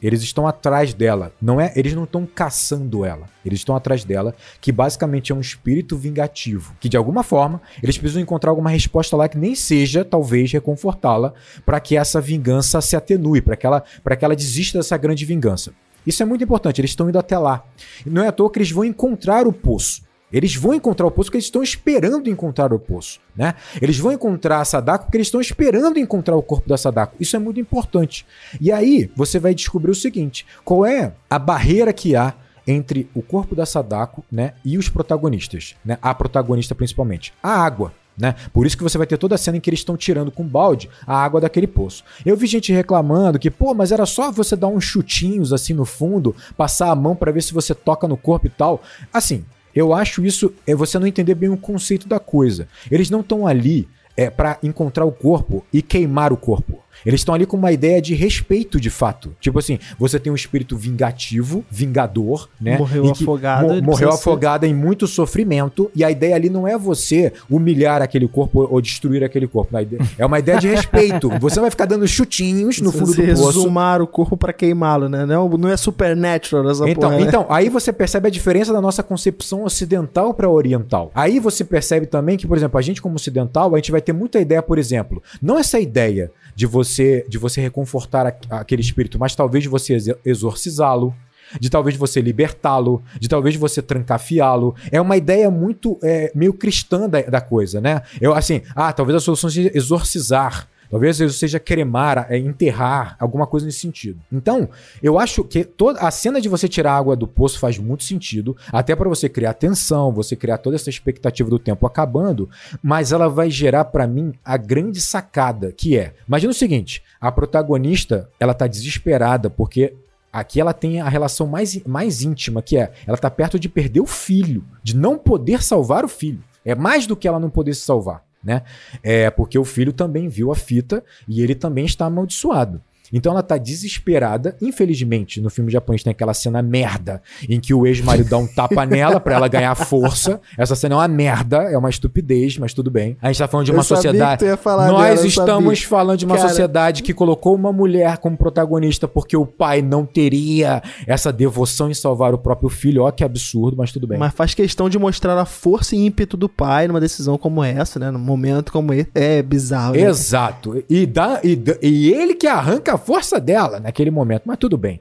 Eles estão atrás dela. Não é, eles não estão caçando ela. Eles estão atrás dela, que basicamente é um espírito vingativo, que de alguma forma eles precisam encontrar alguma resposta lá que nem seja talvez reconfortá-la para que essa vingança se atenue, para que ela para que ela desista dessa grande vingança. Isso é muito importante, eles estão indo até lá. Não é à toa que eles vão encontrar o poço. Eles vão encontrar o poço porque eles estão esperando encontrar o poço, né? Eles vão encontrar a Sadako porque eles estão esperando encontrar o corpo da Sadako. Isso é muito importante. E aí você vai descobrir o seguinte: qual é a barreira que há entre o corpo da Sadako, né, e os protagonistas, né? A protagonista principalmente, a água. Né? Por isso que você vai ter toda a cena em que eles estão tirando com balde a água daquele poço. Eu vi gente reclamando que, pô, mas era só você dar uns chutinhos assim no fundo, passar a mão para ver se você toca no corpo e tal. Assim, eu acho isso é você não entender bem o conceito da coisa. Eles não estão ali é, para encontrar o corpo e queimar o corpo. Eles estão ali com uma ideia de respeito de fato. Tipo assim, você tem um espírito vingativo, vingador, né? Morreu afogado. Mo morreu afogada em muito sofrimento. E a ideia ali não é você humilhar aquele corpo ou destruir aquele corpo. É uma ideia de respeito. Você vai ficar dando chutinhos no fundo você do poço. Resumar o corpo para queimá-lo, né? Não, não é supernatural essa então, porra, né? Então, aí você percebe a diferença da nossa concepção ocidental para oriental. Aí você percebe também que, por exemplo, a gente como ocidental, a gente vai ter muita ideia, por exemplo, não essa ideia de você de você reconfortar a, aquele espírito, mas talvez você exorcizá-lo, de talvez você libertá-lo, de talvez você trancafiá-lo. É uma ideia muito é, meio cristã da, da coisa, né? Eu assim, ah, talvez a solução seja exorcizar. Talvez seja cremar, é, enterrar, alguma coisa nesse sentido. Então, eu acho que toda a cena de você tirar a água do poço faz muito sentido, até para você criar tensão, você criar toda essa expectativa do tempo acabando, mas ela vai gerar para mim a grande sacada, que é, imagina o seguinte, a protagonista, ela tá desesperada porque Aqui ela tem a relação mais, mais íntima, que é ela tá perto de perder o filho, de não poder salvar o filho. É mais do que ela não poder se salvar né? É porque o filho também viu a fita e ele também está amaldiçoado. Então ela tá desesperada. Infelizmente, no filme japonês tem aquela cena merda em que o ex-marido dá um tapa nela para ela ganhar força. Essa cena é uma merda, é uma estupidez, mas tudo bem. A gente tá falando de uma eu sociedade. Nós dela, estamos falando de uma Cara... sociedade que colocou uma mulher como protagonista porque o pai não teria essa devoção em salvar o próprio filho. Ó, que absurdo, mas tudo bem. Mas faz questão de mostrar a força e ímpeto do pai numa decisão como essa, né? Num momento como esse. É bizarro. Né? Exato. E, dá, e, e ele que arranca a força dela naquele momento, mas tudo bem.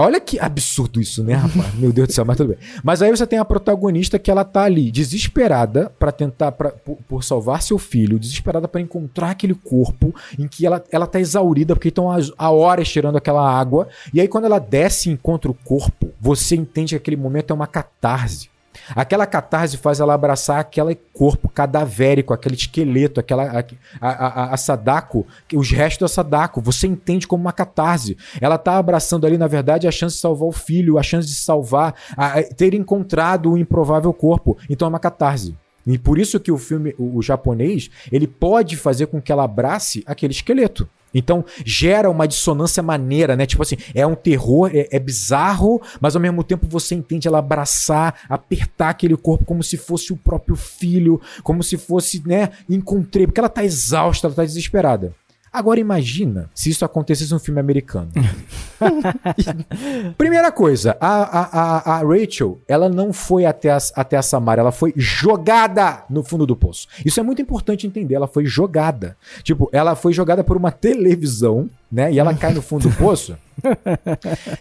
Olha que absurdo isso, né, rapaz? Meu Deus do céu, mas tudo bem. Mas aí você tem a protagonista que ela tá ali, desesperada para tentar, pra, por, por, salvar seu filho, desesperada para encontrar aquele corpo em que ela, ela tá exaurida, porque estão há horas tirando aquela água. E aí, quando ela desce e encontra o corpo, você entende que aquele momento é uma catarse. Aquela catarse faz ela abraçar aquele corpo cadavérico, aquele esqueleto, aquela a, a, a, a, Sadako, os restos da Sadako. Você entende como uma catarse. Ela está abraçando ali, na verdade, a chance de salvar o filho, a chance de salvar, a, ter encontrado o improvável corpo. Então é uma catarse. E por isso que o filme, o, o japonês, ele pode fazer com que ela abrace aquele esqueleto. Então gera uma dissonância maneira, né? Tipo assim, é um terror, é, é, bizarro, mas ao mesmo tempo você entende ela abraçar, apertar aquele corpo como se fosse o próprio filho, como se fosse, né? Encontrei, porque ela tá exausta, ela tá desesperada. Agora imagina se isso acontecesse num filme americano. Primeira coisa, a, a, a, Rachel, ela não foi até a, até a Samara, ela foi jogada no fundo do poço. Isso é muito importante entender, ela foi jogada. Tipo, ela foi jogada por uma televisão né? E ela cai no fundo do poço.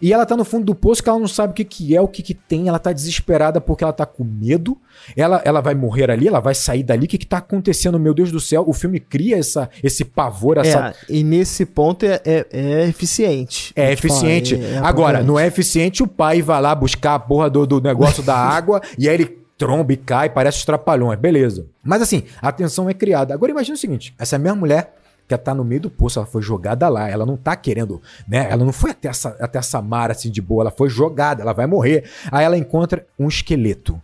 e ela tá no fundo do poço que ela não sabe o que, que é, o que, que tem. Ela tá desesperada porque ela tá com medo. Ela, ela vai morrer ali, ela vai sair dali. O que, que tá acontecendo? Meu Deus do céu. O filme cria essa, esse pavor, essa. É, e nesse ponto é, é, é eficiente. É eficiente. Fala, é, é Agora, não é eficiente o pai vai lá buscar a porra do, do negócio da água e aí ele tromba e cai, parece os trapalhões. Beleza. Mas assim, a tensão é criada. Agora imagina o seguinte: essa mesma mulher que tá no meio do poço, ela foi jogada lá, ela não tá querendo, né? Ela não foi até essa, até essa mar assim de boa, ela foi jogada, ela vai morrer. Aí ela encontra um esqueleto.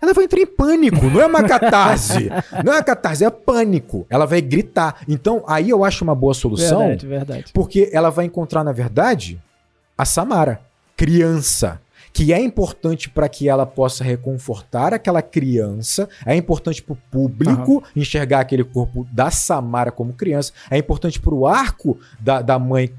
Ela vai entrar em pânico, não é uma catarse. não é uma catarse, é pânico. Ela vai gritar. Então, aí eu acho uma boa solução. Verdade, verdade. Porque ela vai encontrar, na verdade, a Samara, criança que é importante para que ela possa reconfortar aquela criança, é importante para o público uhum. enxergar aquele corpo da Samara como criança, é importante para o arco da, da mãe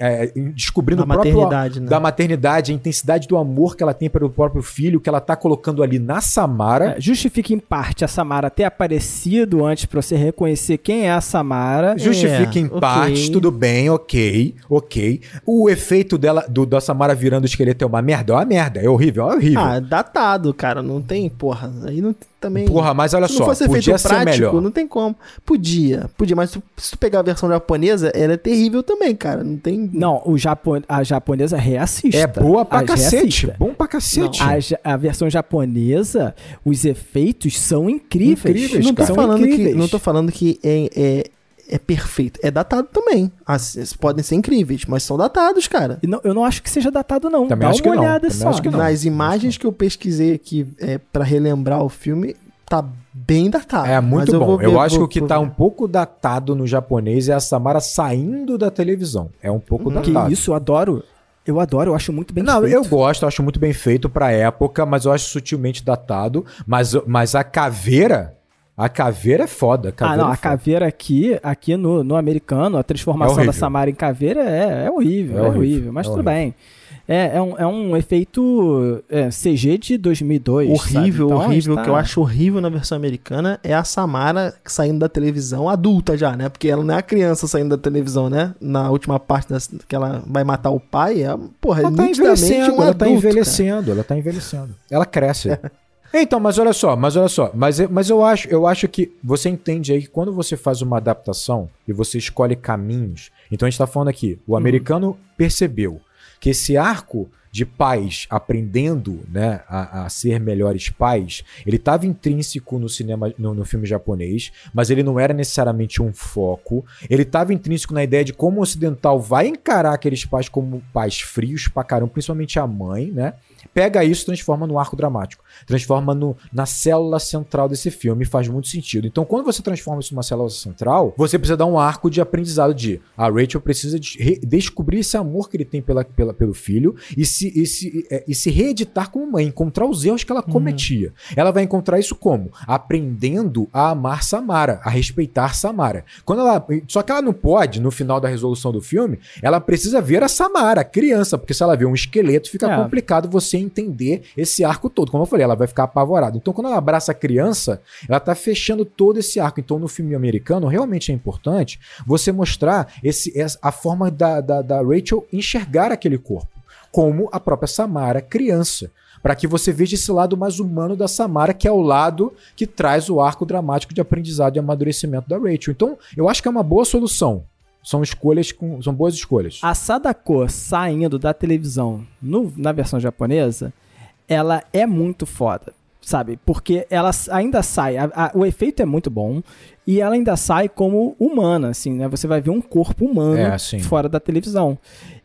é, descobrindo da o próprio maternidade, né? da maternidade, a intensidade do amor que ela tem pelo próprio filho, que ela tá colocando ali na Samara. É, justifica em parte a Samara ter aparecido antes para você reconhecer quem é a Samara. Justifica é, em okay. parte, tudo bem, ok, ok. O efeito dela, do, da Samara virando o esqueleto é uma merda, é uma merda, é horrível, é horrível. Ah, datado, cara, não tem, porra, aí não também. Porra, mas olha se só, podia ser prático, melhor. Não tem como. Podia, podia, mas se tu pegar a versão japonesa, ela é terrível também, cara. Não tem. Não, o Japo... a japonesa reassista. É boa pra a cacete. Reassista. Bom pra cacete. Não, a, a, versão japonesa, os efeitos são incríveis. incríveis não, tô falando incríveis. Que, não tô falando que é, é é perfeito. É datado também. As, podem ser incríveis, mas são datados, cara. Não, eu não acho que seja datado, não. Também Dá acho uma que olhada não. só. Que não. Nas imagens que eu pesquisei aqui é, para relembrar o filme, tá bem datado. É muito bom. Eu, eu acho vou, que o que tá um pouco datado no japonês é a Samara saindo da televisão. É um pouco hum, datado. Que isso, eu adoro. Eu adoro, eu acho muito bem não, feito. Não, eu gosto, eu acho muito bem feito pra época, mas eu acho sutilmente datado. Mas, mas a caveira a caveira é foda. Caveira ah, não, é a caveira aqui, aqui no, no americano, a transformação é da Samara em caveira é, é horrível, é, é horrível, horrível, mas é tudo horrível. bem. É, é, um, é um efeito é, CG de 2002. Horrível, então, horrível. O tá... que eu acho horrível na versão americana é a Samara saindo da televisão adulta já, né? Porque ela não é a criança saindo da televisão, né? Na última parte das, que ela vai matar o pai, é, porra, ela é tá envelhecendo, um ela tá envelhecendo, cara. ela tá envelhecendo. Ela cresce. Então, mas olha só, mas olha só, mas, mas eu acho, eu acho que você entende aí que quando você faz uma adaptação e você escolhe caminhos, então a gente tá falando aqui, o americano uhum. percebeu que esse arco de pais aprendendo né, a, a ser melhores pais, ele estava intrínseco no cinema, no, no, filme japonês, mas ele não era necessariamente um foco. Ele estava intrínseco na ideia de como o ocidental vai encarar aqueles pais como pais frios pra caramba, principalmente a mãe, né? Pega isso e transforma no arco dramático. Transforma no, na célula central desse filme. Faz muito sentido. Então, quando você transforma isso numa célula central, você precisa dar um arco de aprendizado de a Rachel precisa de descobrir esse amor que ele tem pela, pela, pelo filho e se, e, se, é, e se reeditar como mãe, encontrar os erros que ela uhum. cometia. Ela vai encontrar isso como? Aprendendo a amar Samara, a respeitar Samara. Quando ela, só que ela não pode, no final da resolução do filme, ela precisa ver a Samara, a criança, porque se ela vê um esqueleto, fica é. complicado você entender esse arco todo. Como eu falei, ela vai ficar apavorada. Então, quando ela abraça a criança, ela tá fechando todo esse arco. Então, no filme americano, realmente é importante você mostrar esse, a forma da, da, da Rachel enxergar aquele corpo, como a própria Samara, criança para que você veja esse lado mais humano da Samara, que é o lado que traz o arco dramático de aprendizado e amadurecimento da Rachel. Então, eu acho que é uma boa solução. São escolhas com. São boas escolhas. A Sadako saindo da televisão no, na versão japonesa, ela é muito foda. Sabe? Porque ela ainda sai. A, a, o efeito é muito bom. E ela ainda sai como humana, assim, né? Você vai ver um corpo humano é, fora da televisão.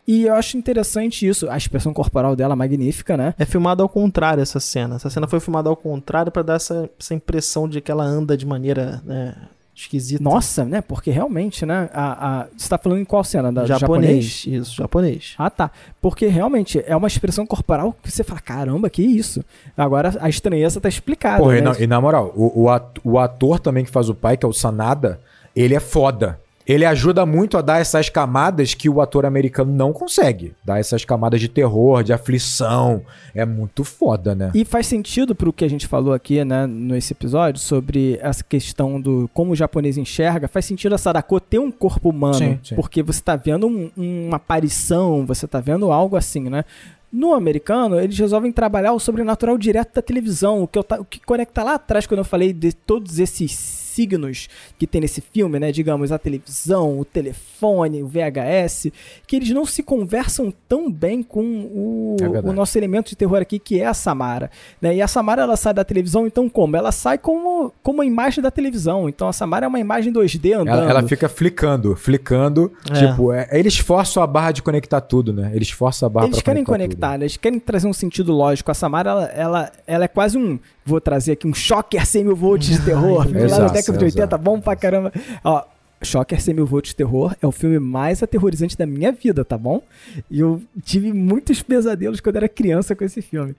E eu acho interessante isso. A expressão corporal dela é magnífica, né? É filmada ao contrário essa cena. Essa cena foi filmada ao contrário para dar essa, essa impressão de que ela anda de maneira né, esquisito. Nossa, né? Porque realmente, né? A, a, você tá falando em qual cena? Da, japonês, japonês? Isso, japonês. Ah, tá. Porque realmente é uma expressão corporal que você fala, caramba, que isso? Agora a estranheza tá explicada. Porra, né? e, na, e, na, moral, o, o ator também que faz o pai, que é o Sanada, ele é foda ele ajuda muito a dar essas camadas que o ator americano não consegue. Dar essas camadas de terror, de aflição. É muito foda, né? E faz sentido pro que a gente falou aqui, né, nesse episódio, sobre essa questão do como o japonês enxerga. Faz sentido a Sadako ter um corpo humano. Sim, sim. Porque você tá vendo um, uma aparição, você tá vendo algo assim, né? No americano, eles resolvem trabalhar o sobrenatural direto da televisão, o que, eu, o que conecta lá atrás quando eu falei de todos esses signos que tem nesse filme, né? Digamos, a televisão, o telefone, o VHS, que eles não se conversam tão bem com o, é o nosso elemento de terror aqui, que é a Samara. Né? E a Samara, ela sai da televisão, então como? Ela sai como, como uma imagem da televisão. Então a Samara é uma imagem 2D andando. Ela, ela fica flicando, flicando. É. Tipo, é, eles forçam a barra de conectar tudo, né? Eles forçam a barra Eles querem conectar, tudo. né? eles querem trazer um sentido lógico. A Samara, ela, ela, ela é quase um vou trazer aqui um choque a 100 mil volts de terror. lá na década de 80, bom pra caramba. Ó, Shocker 100 mil volts terror é o filme mais aterrorizante da minha vida, tá bom? E eu tive muitos pesadelos quando era criança com esse filme.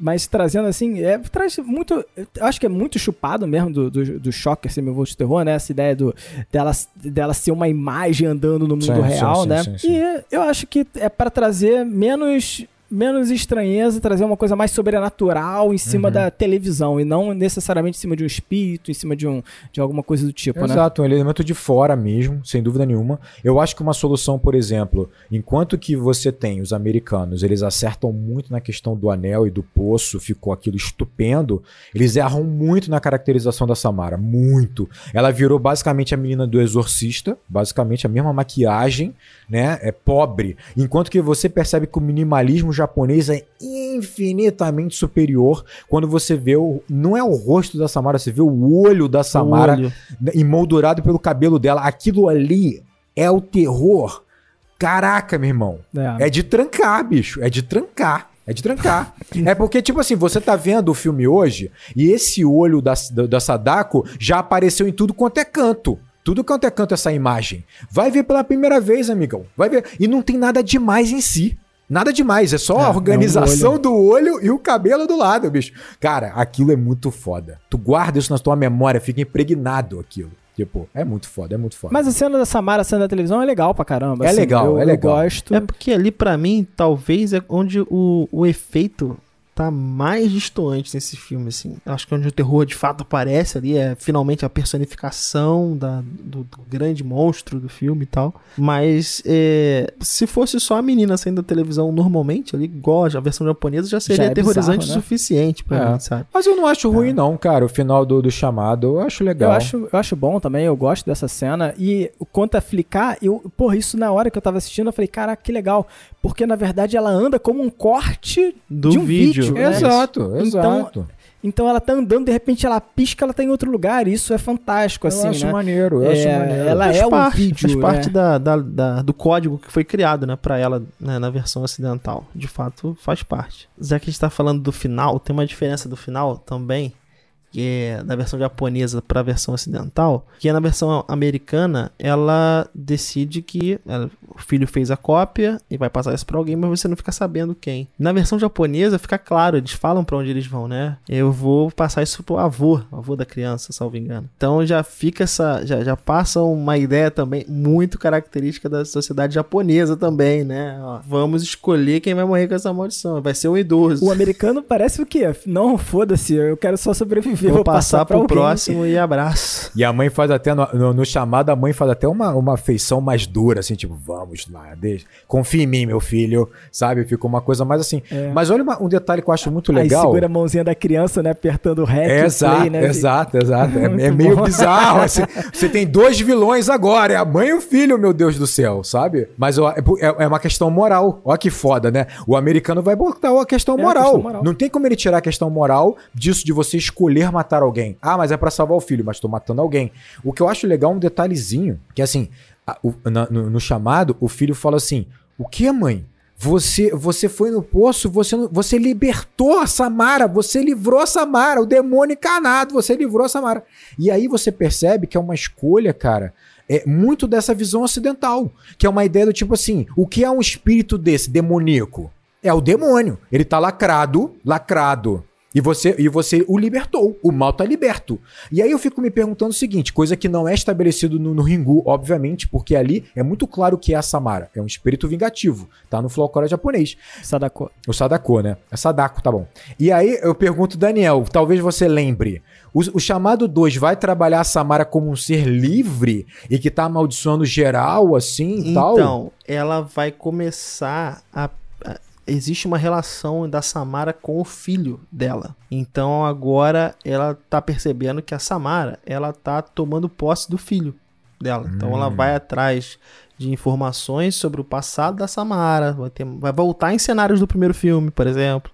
Mas trazendo assim, é, traz muito. Acho que é muito chupado mesmo do, do, do Shocker 100 mil volts terror, né? Essa ideia do, dela, dela ser uma imagem andando no mundo sim, real, sim, né? Sim, e eu acho que é para trazer menos menos estranheza, trazer uma coisa mais sobrenatural em cima uhum. da televisão e não necessariamente em cima de um espírito, em cima de, um, de alguma coisa do tipo, Exato, né? Exato, um elemento de fora mesmo, sem dúvida nenhuma. Eu acho que uma solução, por exemplo, enquanto que você tem os americanos, eles acertam muito na questão do anel e do poço, ficou aquilo estupendo, eles erram muito na caracterização da Samara, muito. Ela virou basicamente a menina do exorcista, basicamente a mesma maquiagem, né? É pobre. Enquanto que você percebe que o minimalismo japonês é infinitamente superior quando você vê o. Não é o rosto da Samara, você vê o olho da Samara olho. emoldurado pelo cabelo dela. Aquilo ali é o terror. Caraca, meu irmão. É. é de trancar, bicho. É de trancar. É de trancar. é porque, tipo assim, você tá vendo o filme hoje e esse olho da, da, da Sadako já apareceu em tudo quanto é canto. Tudo quanto é canto essa imagem. Vai ver pela primeira vez, amigão. Vai ver. E não tem nada demais em si. Nada demais, é só é, a organização é olho. do olho e o cabelo do lado, bicho. Cara, aquilo é muito foda. Tu guarda isso na tua memória, fica impregnado aquilo. Tipo, é muito foda, é muito foda. Mas a cena da Samara, a cena da televisão é legal pra caramba. É assim, legal, eu, é legal. Eu gosto. É porque ali, para mim, talvez é onde o, o efeito tá mais distoante nesse filme, assim. Acho que onde o terror de fato aparece ali é finalmente a personificação da, do, do grande monstro do filme e tal. Mas é, se fosse só a menina saindo da televisão normalmente, ali, igual a versão japonesa, já seria já é aterrorizante o né? suficiente pra é. mim, sabe? Mas eu não acho ruim, é. não, cara. O final do, do chamado eu acho legal. Eu acho, eu acho bom também, eu gosto dessa cena. E quanto a flicar, eu, porra, isso na hora que eu tava assistindo, eu falei, caraca, que legal. Porque na verdade ela anda como um corte do de um vídeo. vídeo né? Exato, exato. Então, então ela tá andando, de repente ela pisca, ela tá em outro lugar. Isso é fantástico, assim. Eu acho né? maneiro, eu é, acho maneiro. Ela faz é parte, um vídeo. Faz parte é. da, da, da, do código que foi criado, né, pra ela né, na versão ocidental. De fato, faz parte. Já que a gente tá falando do final, tem uma diferença do final também que é da versão japonesa para a versão ocidental, que é na versão americana, ela decide que ela, o filho fez a cópia e vai passar isso para alguém, mas você não fica sabendo quem. Na versão japonesa fica claro, eles falam para onde eles vão, né? Eu vou passar isso pro avô, avô da criança, salvo engano. Então já fica essa, já, já passa uma ideia também muito característica da sociedade japonesa também, né? Ó, vamos escolher quem vai morrer com essa maldição, vai ser um idoso. O americano parece o quê? Não, foda-se, eu quero só sobreviver Vou, vou passar, passar pro alguém. próximo e abraço. E a mãe faz até, no, no, no, chamado, a mãe faz até uma, uma feição mais dura, assim, tipo, vamos lá, deixa, confia em mim, meu filho, sabe? Ficou uma coisa mais assim. É. Mas olha uma, um detalhe que eu acho muito legal. Aí segura a mãozinha da criança, né, apertando o REC. É, exato, play, né? exato, exato. É, é meio bizarro, assim. Você tem dois vilões agora, é a mãe e o filho, meu Deus do céu, sabe? Mas ó, é, é, é uma questão moral. Olha que foda, né? O americano vai botar a questão, é moral. A questão moral. Não tem como ele tirar a questão moral disso de você escolher matar alguém. Ah, mas é para salvar o filho, mas tô matando alguém. O que eu acho legal é um detalhezinho, que assim, a, o, na, no, no, chamado, o filho fala assim: O que, mãe? Você, você foi no poço, você, você libertou a Samara, você livrou a Samara, o demônio encarnado, você livrou a Samara. E aí você percebe que é uma escolha, cara, é muito dessa visão ocidental, que é uma ideia do tipo assim, o que é um espírito desse demoníaco? É o demônio. Ele tá lacrado, lacrado e você, e você o libertou. O mal tá liberto. E aí eu fico me perguntando o seguinte: coisa que não é estabelecido no, no Ringu, obviamente, porque ali é muito claro que é a Samara. É um espírito vingativo. Tá no folclore japonês. Sadako. O Sadako, né? É Sadako, tá bom. E aí eu pergunto, Daniel, talvez você lembre. O, o chamado 2 vai trabalhar a Samara como um ser livre e que tá amaldiçoando geral, assim e então, tal? Então, ela vai começar a existe uma relação da Samara com o filho dela. Então agora ela tá percebendo que a Samara, ela tá tomando posse do filho dela. Então ela hum. vai atrás de informações sobre o passado da Samara, vai, ter, vai voltar em cenários do primeiro filme, por exemplo,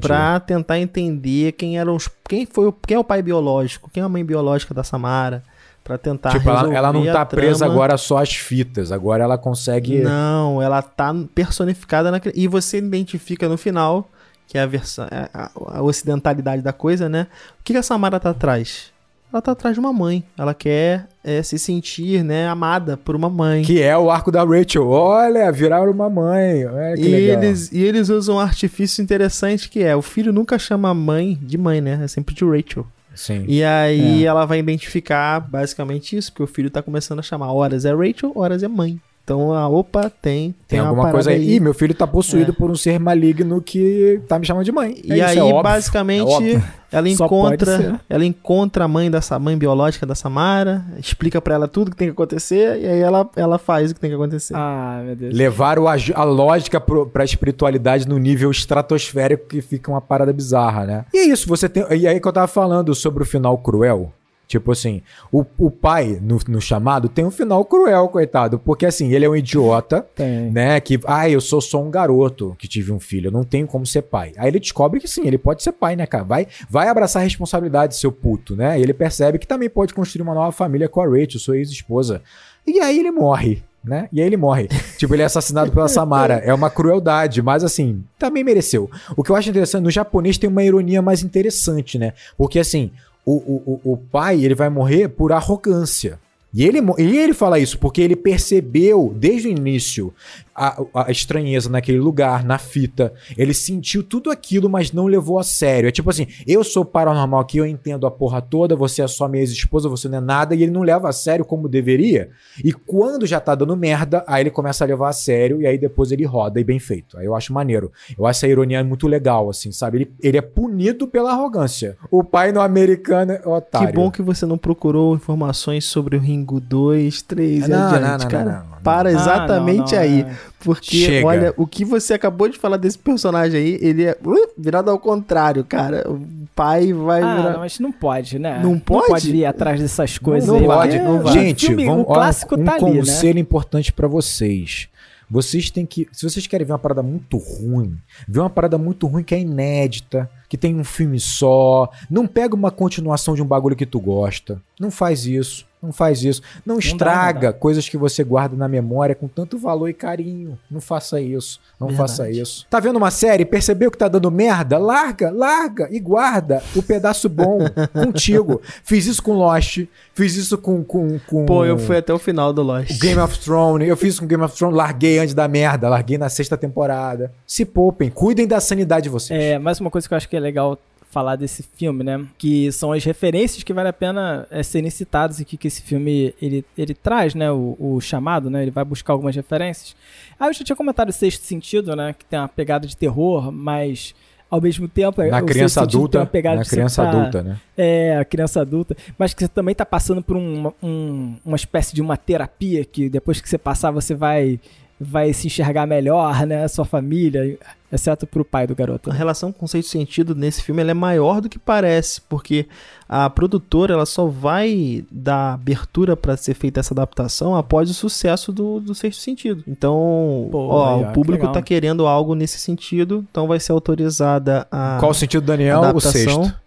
para tentar entender quem eram os, quem foi, quem é o pai biológico, quem é a mãe biológica da Samara para tentar tipo, ela, ela, não tá presa agora só às fitas, agora ela consegue Não, ela tá personificada naquele e você identifica no final que é a versão é, a, a, ocidentalidade da coisa, né? O que, que a Samara tá atrás? ela tá atrás de uma mãe. Ela quer é, se sentir, né, amada por uma mãe. Que é o arco da Rachel. Olha, virar uma mãe. Olha que e legal. Eles, e eles usam um artifício interessante que é, o filho nunca chama a mãe de mãe, né? É sempre de Rachel. Sim. E aí é. ela vai identificar basicamente isso, porque o filho tá começando a chamar horas é Rachel, horas é mãe. Então, a opa, tem. Tem, tem alguma coisa aí. Ih, meu filho tá possuído é. por um ser maligno que tá me chamando de mãe. É e isso, aí, é basicamente, é ela encontra. Ela encontra a mãe dessa mãe biológica da Samara, explica para ela tudo que tem que acontecer, e aí ela, ela faz o que tem que acontecer. Ah, meu Deus. Levaram a, a lógica pro, pra espiritualidade no nível estratosférico que fica uma parada bizarra, né? E é isso, você tem. E aí que eu tava falando sobre o final cruel. Tipo assim, o, o pai no, no chamado tem um final cruel, coitado. Porque assim, ele é um idiota, tem. né? Que, ah, eu sou só um garoto que tive um filho, eu não tenho como ser pai. Aí ele descobre que sim, ele pode ser pai, né, cara? Vai, vai abraçar a responsabilidade, seu puto, né? E ele percebe que também pode construir uma nova família com a Rachel, sua ex-esposa. E aí ele morre. Né? E aí ele morre. tipo, ele é assassinado pela Samara. É uma crueldade, mas assim, também mereceu. O que eu acho interessante, no japonês tem uma ironia mais interessante, né? Porque assim, o, o, o pai ele vai morrer por arrogância. E ele, e ele fala isso porque ele percebeu desde o início a, a, estranheza naquele lugar, na fita. Ele sentiu tudo aquilo, mas não levou a sério. É tipo assim: eu sou paranormal aqui, eu entendo a porra toda, você é só minha ex-esposa, você não é nada, e ele não leva a sério como deveria. E quando já tá dando merda, aí ele começa a levar a sério, e aí depois ele roda, e bem feito. Aí eu acho maneiro. Eu acho essa ironia muito legal, assim, sabe? Ele, ele é punido pela arrogância. O pai no americano é otário. Que bom que você não procurou informações sobre o Ringo 2, 3 não, adiante, não, não, cara. Não, não, Para exatamente ah, aí. É. Porque, Chega. olha, o que você acabou de falar desse personagem aí, ele é uh, virado ao contrário, cara. O pai vai ah, virar... não, mas não pode, né? Não pode? Não pode ir atrás dessas coisas não aí. Pode, não vai. Gente, filme, vamos, um clássico um tá conselho ali, né? importante para vocês. Vocês têm que. Se vocês querem ver uma parada muito ruim, ver uma parada muito ruim que é inédita, que tem um filme só, não pega uma continuação de um bagulho que tu gosta. Não faz isso. Não faz isso. Não, não estraga dá, não dá. coisas que você guarda na memória com tanto valor e carinho. Não faça isso. Não Verdade. faça isso. Tá vendo uma série? Percebeu que tá dando merda? Larga, larga e guarda o pedaço bom contigo. Fiz isso com Lost. Fiz isso com, com, com. Pô, eu fui até o final do Lost. Game of Thrones. Eu fiz isso com Game of Thrones. Larguei antes da merda. Larguei na sexta temporada. Se poupem. Cuidem da sanidade de vocês. É, mais uma coisa que eu acho que é legal falar desse filme, né? Que são as referências que vale a pena é, serem citadas e que, que esse filme ele, ele traz, né? O, o, chamado, né? Ele vai buscar algumas referências. Ah, eu já tinha comentado o Sexto Sentido, né? Que tem uma pegada de terror, mas ao mesmo tempo na criança adulta na criança tá, adulta né é a criança adulta mas que você também está passando por um, um, uma espécie de uma terapia que depois que você passar você vai vai se enxergar melhor, né? Sua família, exceto pro pai do garoto. A relação com sexto sentido nesse filme é maior do que parece, porque a produtora ela só vai dar abertura para ser feita essa adaptação após o sucesso do, do sexto sentido. Então, Pô, ó, aí, o público que tá querendo algo nesse sentido, então vai ser autorizada a. Qual o sentido, Daniel? Adaptação. O sexto.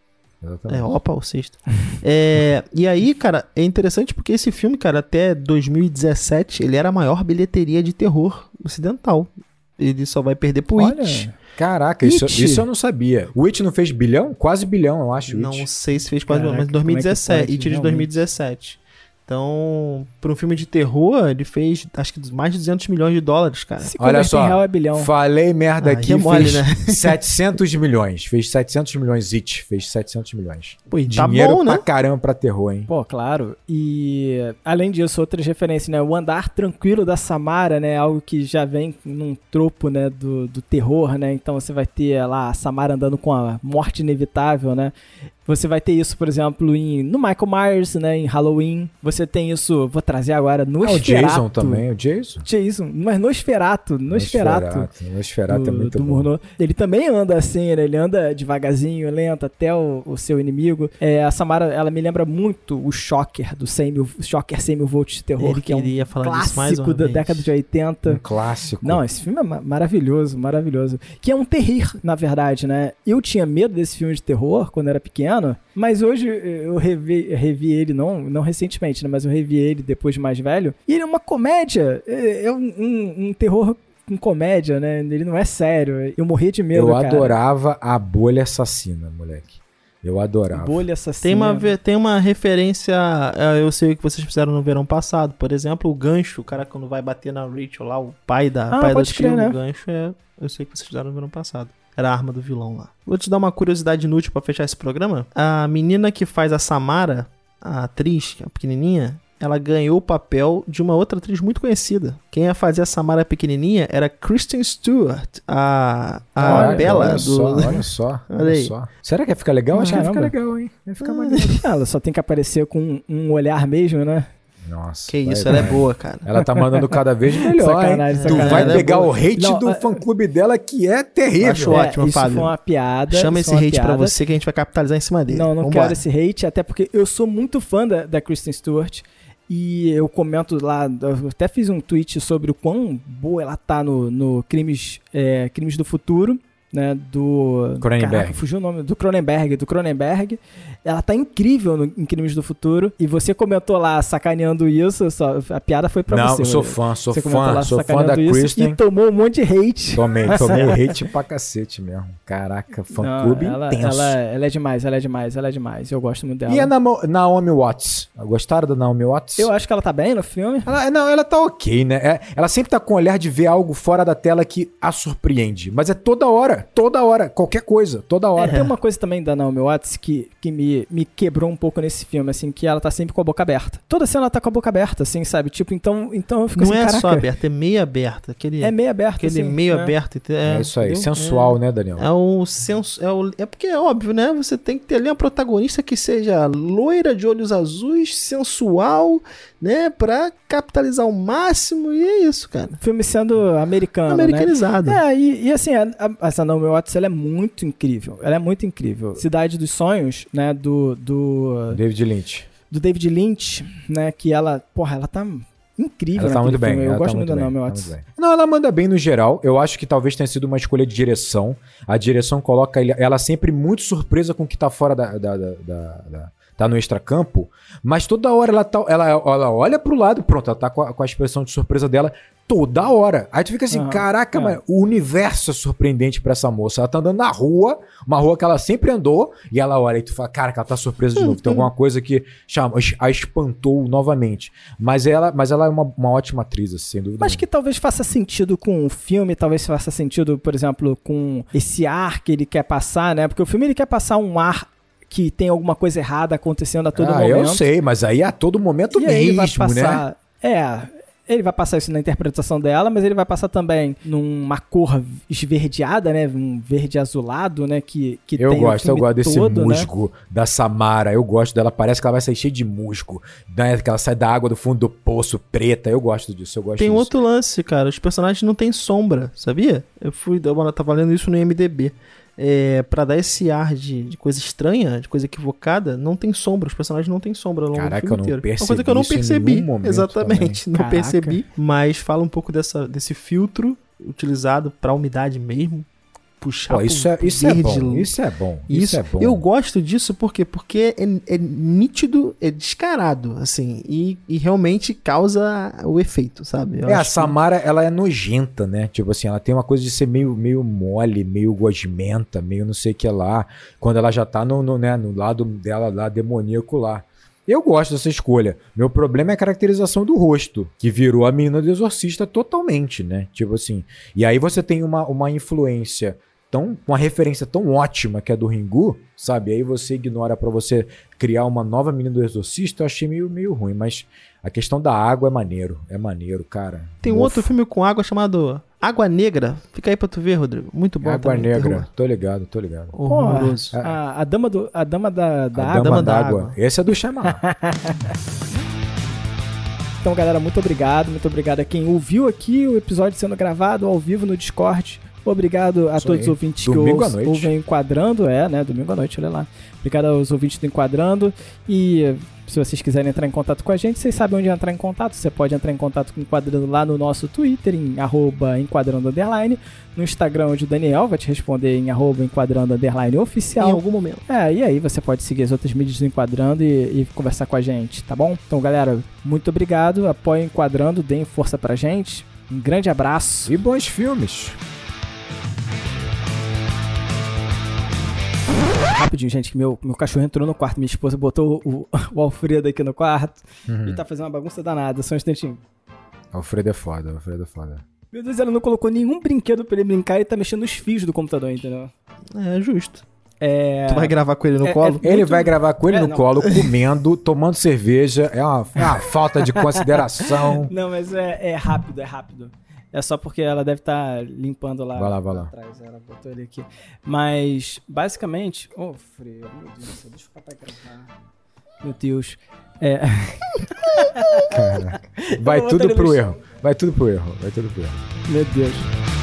Exatamente. É, opa, o sexto. é, e aí, cara, é interessante porque esse filme, cara, até 2017, ele era a maior bilheteria de terror ocidental. Ele só vai perder pro Olha, It. Caraca, It. Isso, isso eu não sabia. O It não fez bilhão? Quase bilhão, eu acho. Não sei se fez quase Caraca, bilhão, mas 2017. É It de 2017. Então, para um filme de terror, ele fez acho que mais de 200 milhões de dólares, cara. Se Olha só, real é bilhão. falei merda ah, aqui, é mole, fez né? 700 milhões. Fez 700 milhões It, fez 700 milhões. Pô, e tá Dinheiro bom, né? pra caramba pra terror, hein? Pô, claro. E além disso, outras referências, né? O andar tranquilo da Samara, né? Algo que já vem num tropo, né? Do, do terror, né? Então você vai ter lá a Samara andando com a morte inevitável, né? Você vai ter isso, por exemplo, em, no Michael Myers, né? Em Halloween. Você tem isso, vou trazer agora no ah, o Jason também, o Jason. Jason, mas no Nosferatu. no Nosferatu Nosferatu é muito do bom. Ele também anda assim, né? Ele anda devagarzinho, lento, até o, o, seu inimigo. É, a Samara, ela me lembra muito o Shocker, do 100 mil, Shocker 100 mil volts de terror, Ele que é um clássico da década de 80. Um clássico. Não, esse filme é maravilhoso, maravilhoso. Que é um terrir, na verdade, né? Eu tinha medo desse filme de terror quando era pequeno, mas hoje eu revi, revi ele, não, não recentemente, né? Mas eu revi ele depois de mais velho. E ele é uma comédia, é, é um, um, um terror com comédia, né? Ele não é sério. Eu morri de medo, Eu cara. adorava a bolha assassina, moleque. Eu adorava. Bolha assassina. Tem uma, tem uma referência, é, eu sei o que vocês fizeram no verão passado. Por exemplo, o gancho, o cara quando vai bater na Rachel lá, o pai da, Ah, pai da crer, né? o gancho é, eu sei que vocês fizeram no verão passado. Era a arma do vilão lá. Vou te dar uma curiosidade inútil pra fechar esse programa. A menina que faz a Samara, a atriz, a pequenininha, ela ganhou o papel de uma outra atriz muito conhecida. Quem ia fazer a Samara pequenininha era Kristen Stewart, a, a Olha, Bela olha do... Só, olha só, Olha olha aí. só. Será que ia ficar legal? Acho que ia ficar legal, hein? Ia ficar Ah. maneiro. Ela só tem que aparecer com um olhar mesmo, né? Nossa. Que vai, isso, ela é vai. boa, cara. Ela tá mandando cada vez melhor, Sacanagem, hein? Tu sacanagem. vai Ela é pegar boa. o hate Não, do é- fã-clube dela que é terrível. Acho ótimo, isso Fábio. foi uma piada. Chama esse hate pra piada. você que a gente vai capitalizar em cima dele. Não, não Vambora. quero esse hate, até porque eu sou muito fã da, da Kristen Stewart. E eu comento lá, eu até fiz um tweet sobre o quão boa ela tá no, no Crimes, é, Crimes do Futuro, né? Do. Cronenberg. Caraca, fugiu o nome. Do Cronenberg, do Cronenberg. Ela tá incrível no, em Crimes do Futuro. E você comentou lá sacaneando isso, só, a piada foi pra Não, você. eu sou fã, sou fã, lá sou fã da Kristen. E tomou um monte de hate. Tomei, tomei hate pra cacete mesmo. Caraca, fã-clube Não, ela, intenso. ela, ela é demais, ela é demais, ela é demais. Eu gosto muito dela. E a Naomi Watts? Gostaram da Naomi Watts? Eu acho que ela tá bem no filme. Ela, não, ela tá ok, né? É- ela sempre tá com o olhar de ver algo fora da tela que a surpreende. Mas é toda hora, toda hora, qualquer coisa, toda É, hora. tem uma coisa também da Naomi Watts que, que me, me quebrou um pouco nesse filme, assim, que ela tá sempre com a boca aberta. Toda cena ela tá com a boca aberta, assim, sabe? Tipo, então, então eu fico Não assim, é caraca, só aberto, é meio aberto. Aquele, É meio aberto, aquele assim, meio né? aberto. É, É, isso aí, entendeu? sensual, né, Daniel? É o senso. É, o, é porque é óbvio, né? Você tem que ter ali uma protagonista que seja loira, de olhos azuis, sensual, né? Pra capitalizar o máximo. E é isso, cara. Filme sendo americano, né? Americanizado. É, e, e assim, a, a, essa Naomi Watts, ela é muito incrível. Ela é muito incrível. Cidade dos Sonhos, né, do, do, David Lynch. do David Lynch, né, que ela, porra, ela tá incrível Ela tá muito bem. filme. Eu ela gosto tá muito da bem, Naomi tá Watts. bem. Não, ela manda bem no geral. Eu acho que talvez tenha sido uma escolha de direção. A direção coloca ela sempre muito surpresa com o que tá fora da. da, da- da- da- tá no extracampo, mas toda hora ela, tá, ela, ela olha pro lado, pronto, ela tá com a, com a expressão de surpresa dela toda hora. Aí tu fica assim, Aham, caraca, é. mas o universo é surpreendente pra essa moça. Ela tá andando na rua, uma rua que ela sempre andou, e ela olha e tu fala, cara, que ela tá surpresa de novo. Tem alguma coisa que chama, a espantou novamente. Mas ela, mas ela é uma, uma ótima atriz, assim, sem dúvida. Mas que talvez faça sentido com o filme, talvez faça sentido, por exemplo, com esse ar que ele quer passar, né? Porque o filme ele quer passar um ar que tem alguma coisa errada acontecendo a todo ah, momento. eu sei, mas aí a todo momento E aí ele vai mesmo, né? passar. É. Ele vai passar isso na interpretação dela, mas ele vai passar também numa cor esverdeada, né? Um verde azulado, né? Que, que Eu tem gosto, eu gosto desse todo, né? musgo da Samara. Eu gosto dela, parece que ela vai sair cheia de musgo. Né? Que ela sai da água do fundo do poço preta. Eu gosto disso, eu gosto Tem disso. outro lance, cara. Os personagens não têm sombra, sabia? Eu fui, eu tava lendo isso no IMDB. É, pra dar esse ar de, de coisa estranha, de coisa equivocada, não tem sombra. Os personagens não têm sombra ao longo Caraca, do filme eu não inteiro. percebi Uma coisa que eu não percebi. Exatamente, não Caraca. percebi. Mas fala um pouco dessa, desse filtro utilizado pra umidade mesmo. Puxar Pô, isso, é, isso é bom, isso é bom. Isso, Isso, é bom. eu gosto disso porque porque é, é nítido, é descarado, assim, e, e realmente causa o efeito, sabe? Eu É, a acho que- Samara, ela é nojenta, né? Tipo assim, ela tem uma coisa de ser meio, meio mole, meio gosmenta, meio não sei o que lá. Quando ela já tá no, no, né, no lado dela lá, demoníaco lá. Eu gosto dessa escolha. Meu problema é a caracterização do rosto, que virou a menina do exorcista totalmente, né? Tipo assim. E aí você tem uma, uma influência tão. uma referência tão ótima que é do Ringu, sabe? Aí você ignora pra você criar uma nova menina do exorcista, eu achei meio, meio ruim, mas a questão da água é maneiro. É maneiro, cara. Tem um outro filme com água chamado Água Negra. Fica aí pra tu ver, Rodrigo. Muito bom. Água também, Negra. terror. Tô ligado, tô ligado. Horroroso. A, a dama, do, a dama da, da a água. Dama Dama da d'Água. Água. Esse é do Shyamalan. Então, galera, muito obrigado. Muito obrigado a quem ouviu aqui o episódio sendo gravado ao vivo no Discord. Obrigado a Isso todos aí. os ouvintes Domingo que noite. ouvem Enquadrando. É, né? Domingo à noite, olha lá. Obrigado aos ouvintes do Enquadrando. E se vocês quiserem entrar em contato com a gente, vocês sabem onde entrar em contato. Você pode entrar em contato com o Enquadrando lá no nosso Twitter, em arroba Enquadrando Underline. No Instagram, onde o Daniel vai te responder em arroba Enquadrando Underline Em Oficial. algum momento. É, e aí você pode seguir as outras mídias do Enquadrando e, e conversar com a gente, tá bom? Então, galera, muito obrigado. Apoiem o Enquadrando, deem força pra gente. Um grande abraço. e bons filmes. Rapidinho, gente, que meu, meu cachorro entrou no quarto. Minha esposa botou o, o Alfredo aqui no quarto. Uhum. E tá fazendo uma bagunça danada. Só um instantinho. Alfredo é foda, Alfredo é foda. Meu Deus, ela não colocou nenhum brinquedo pra ele brincar e tá mexendo nos fios do computador, entendeu? É, justo. É... Tu vai gravar com ele no é, colo? É ele muito... vai gravar com ele é, no não. colo, comendo, tomando cerveja. É uma, é uma falta de consideração. Não, mas é, é, rápido, é rápido. É só porque ela deve estar tá limpando lá. Vai lá, vai lá. Atrás. Ela botou ele aqui. Mas, basicamente. Oh, freio, meu Deus do céu, deixa o papai gravar. Meu Deus. É. Caraca. Vai tudo pro erro. Vai tudo pro erro. Vai tudo pro erro. Meu Deus.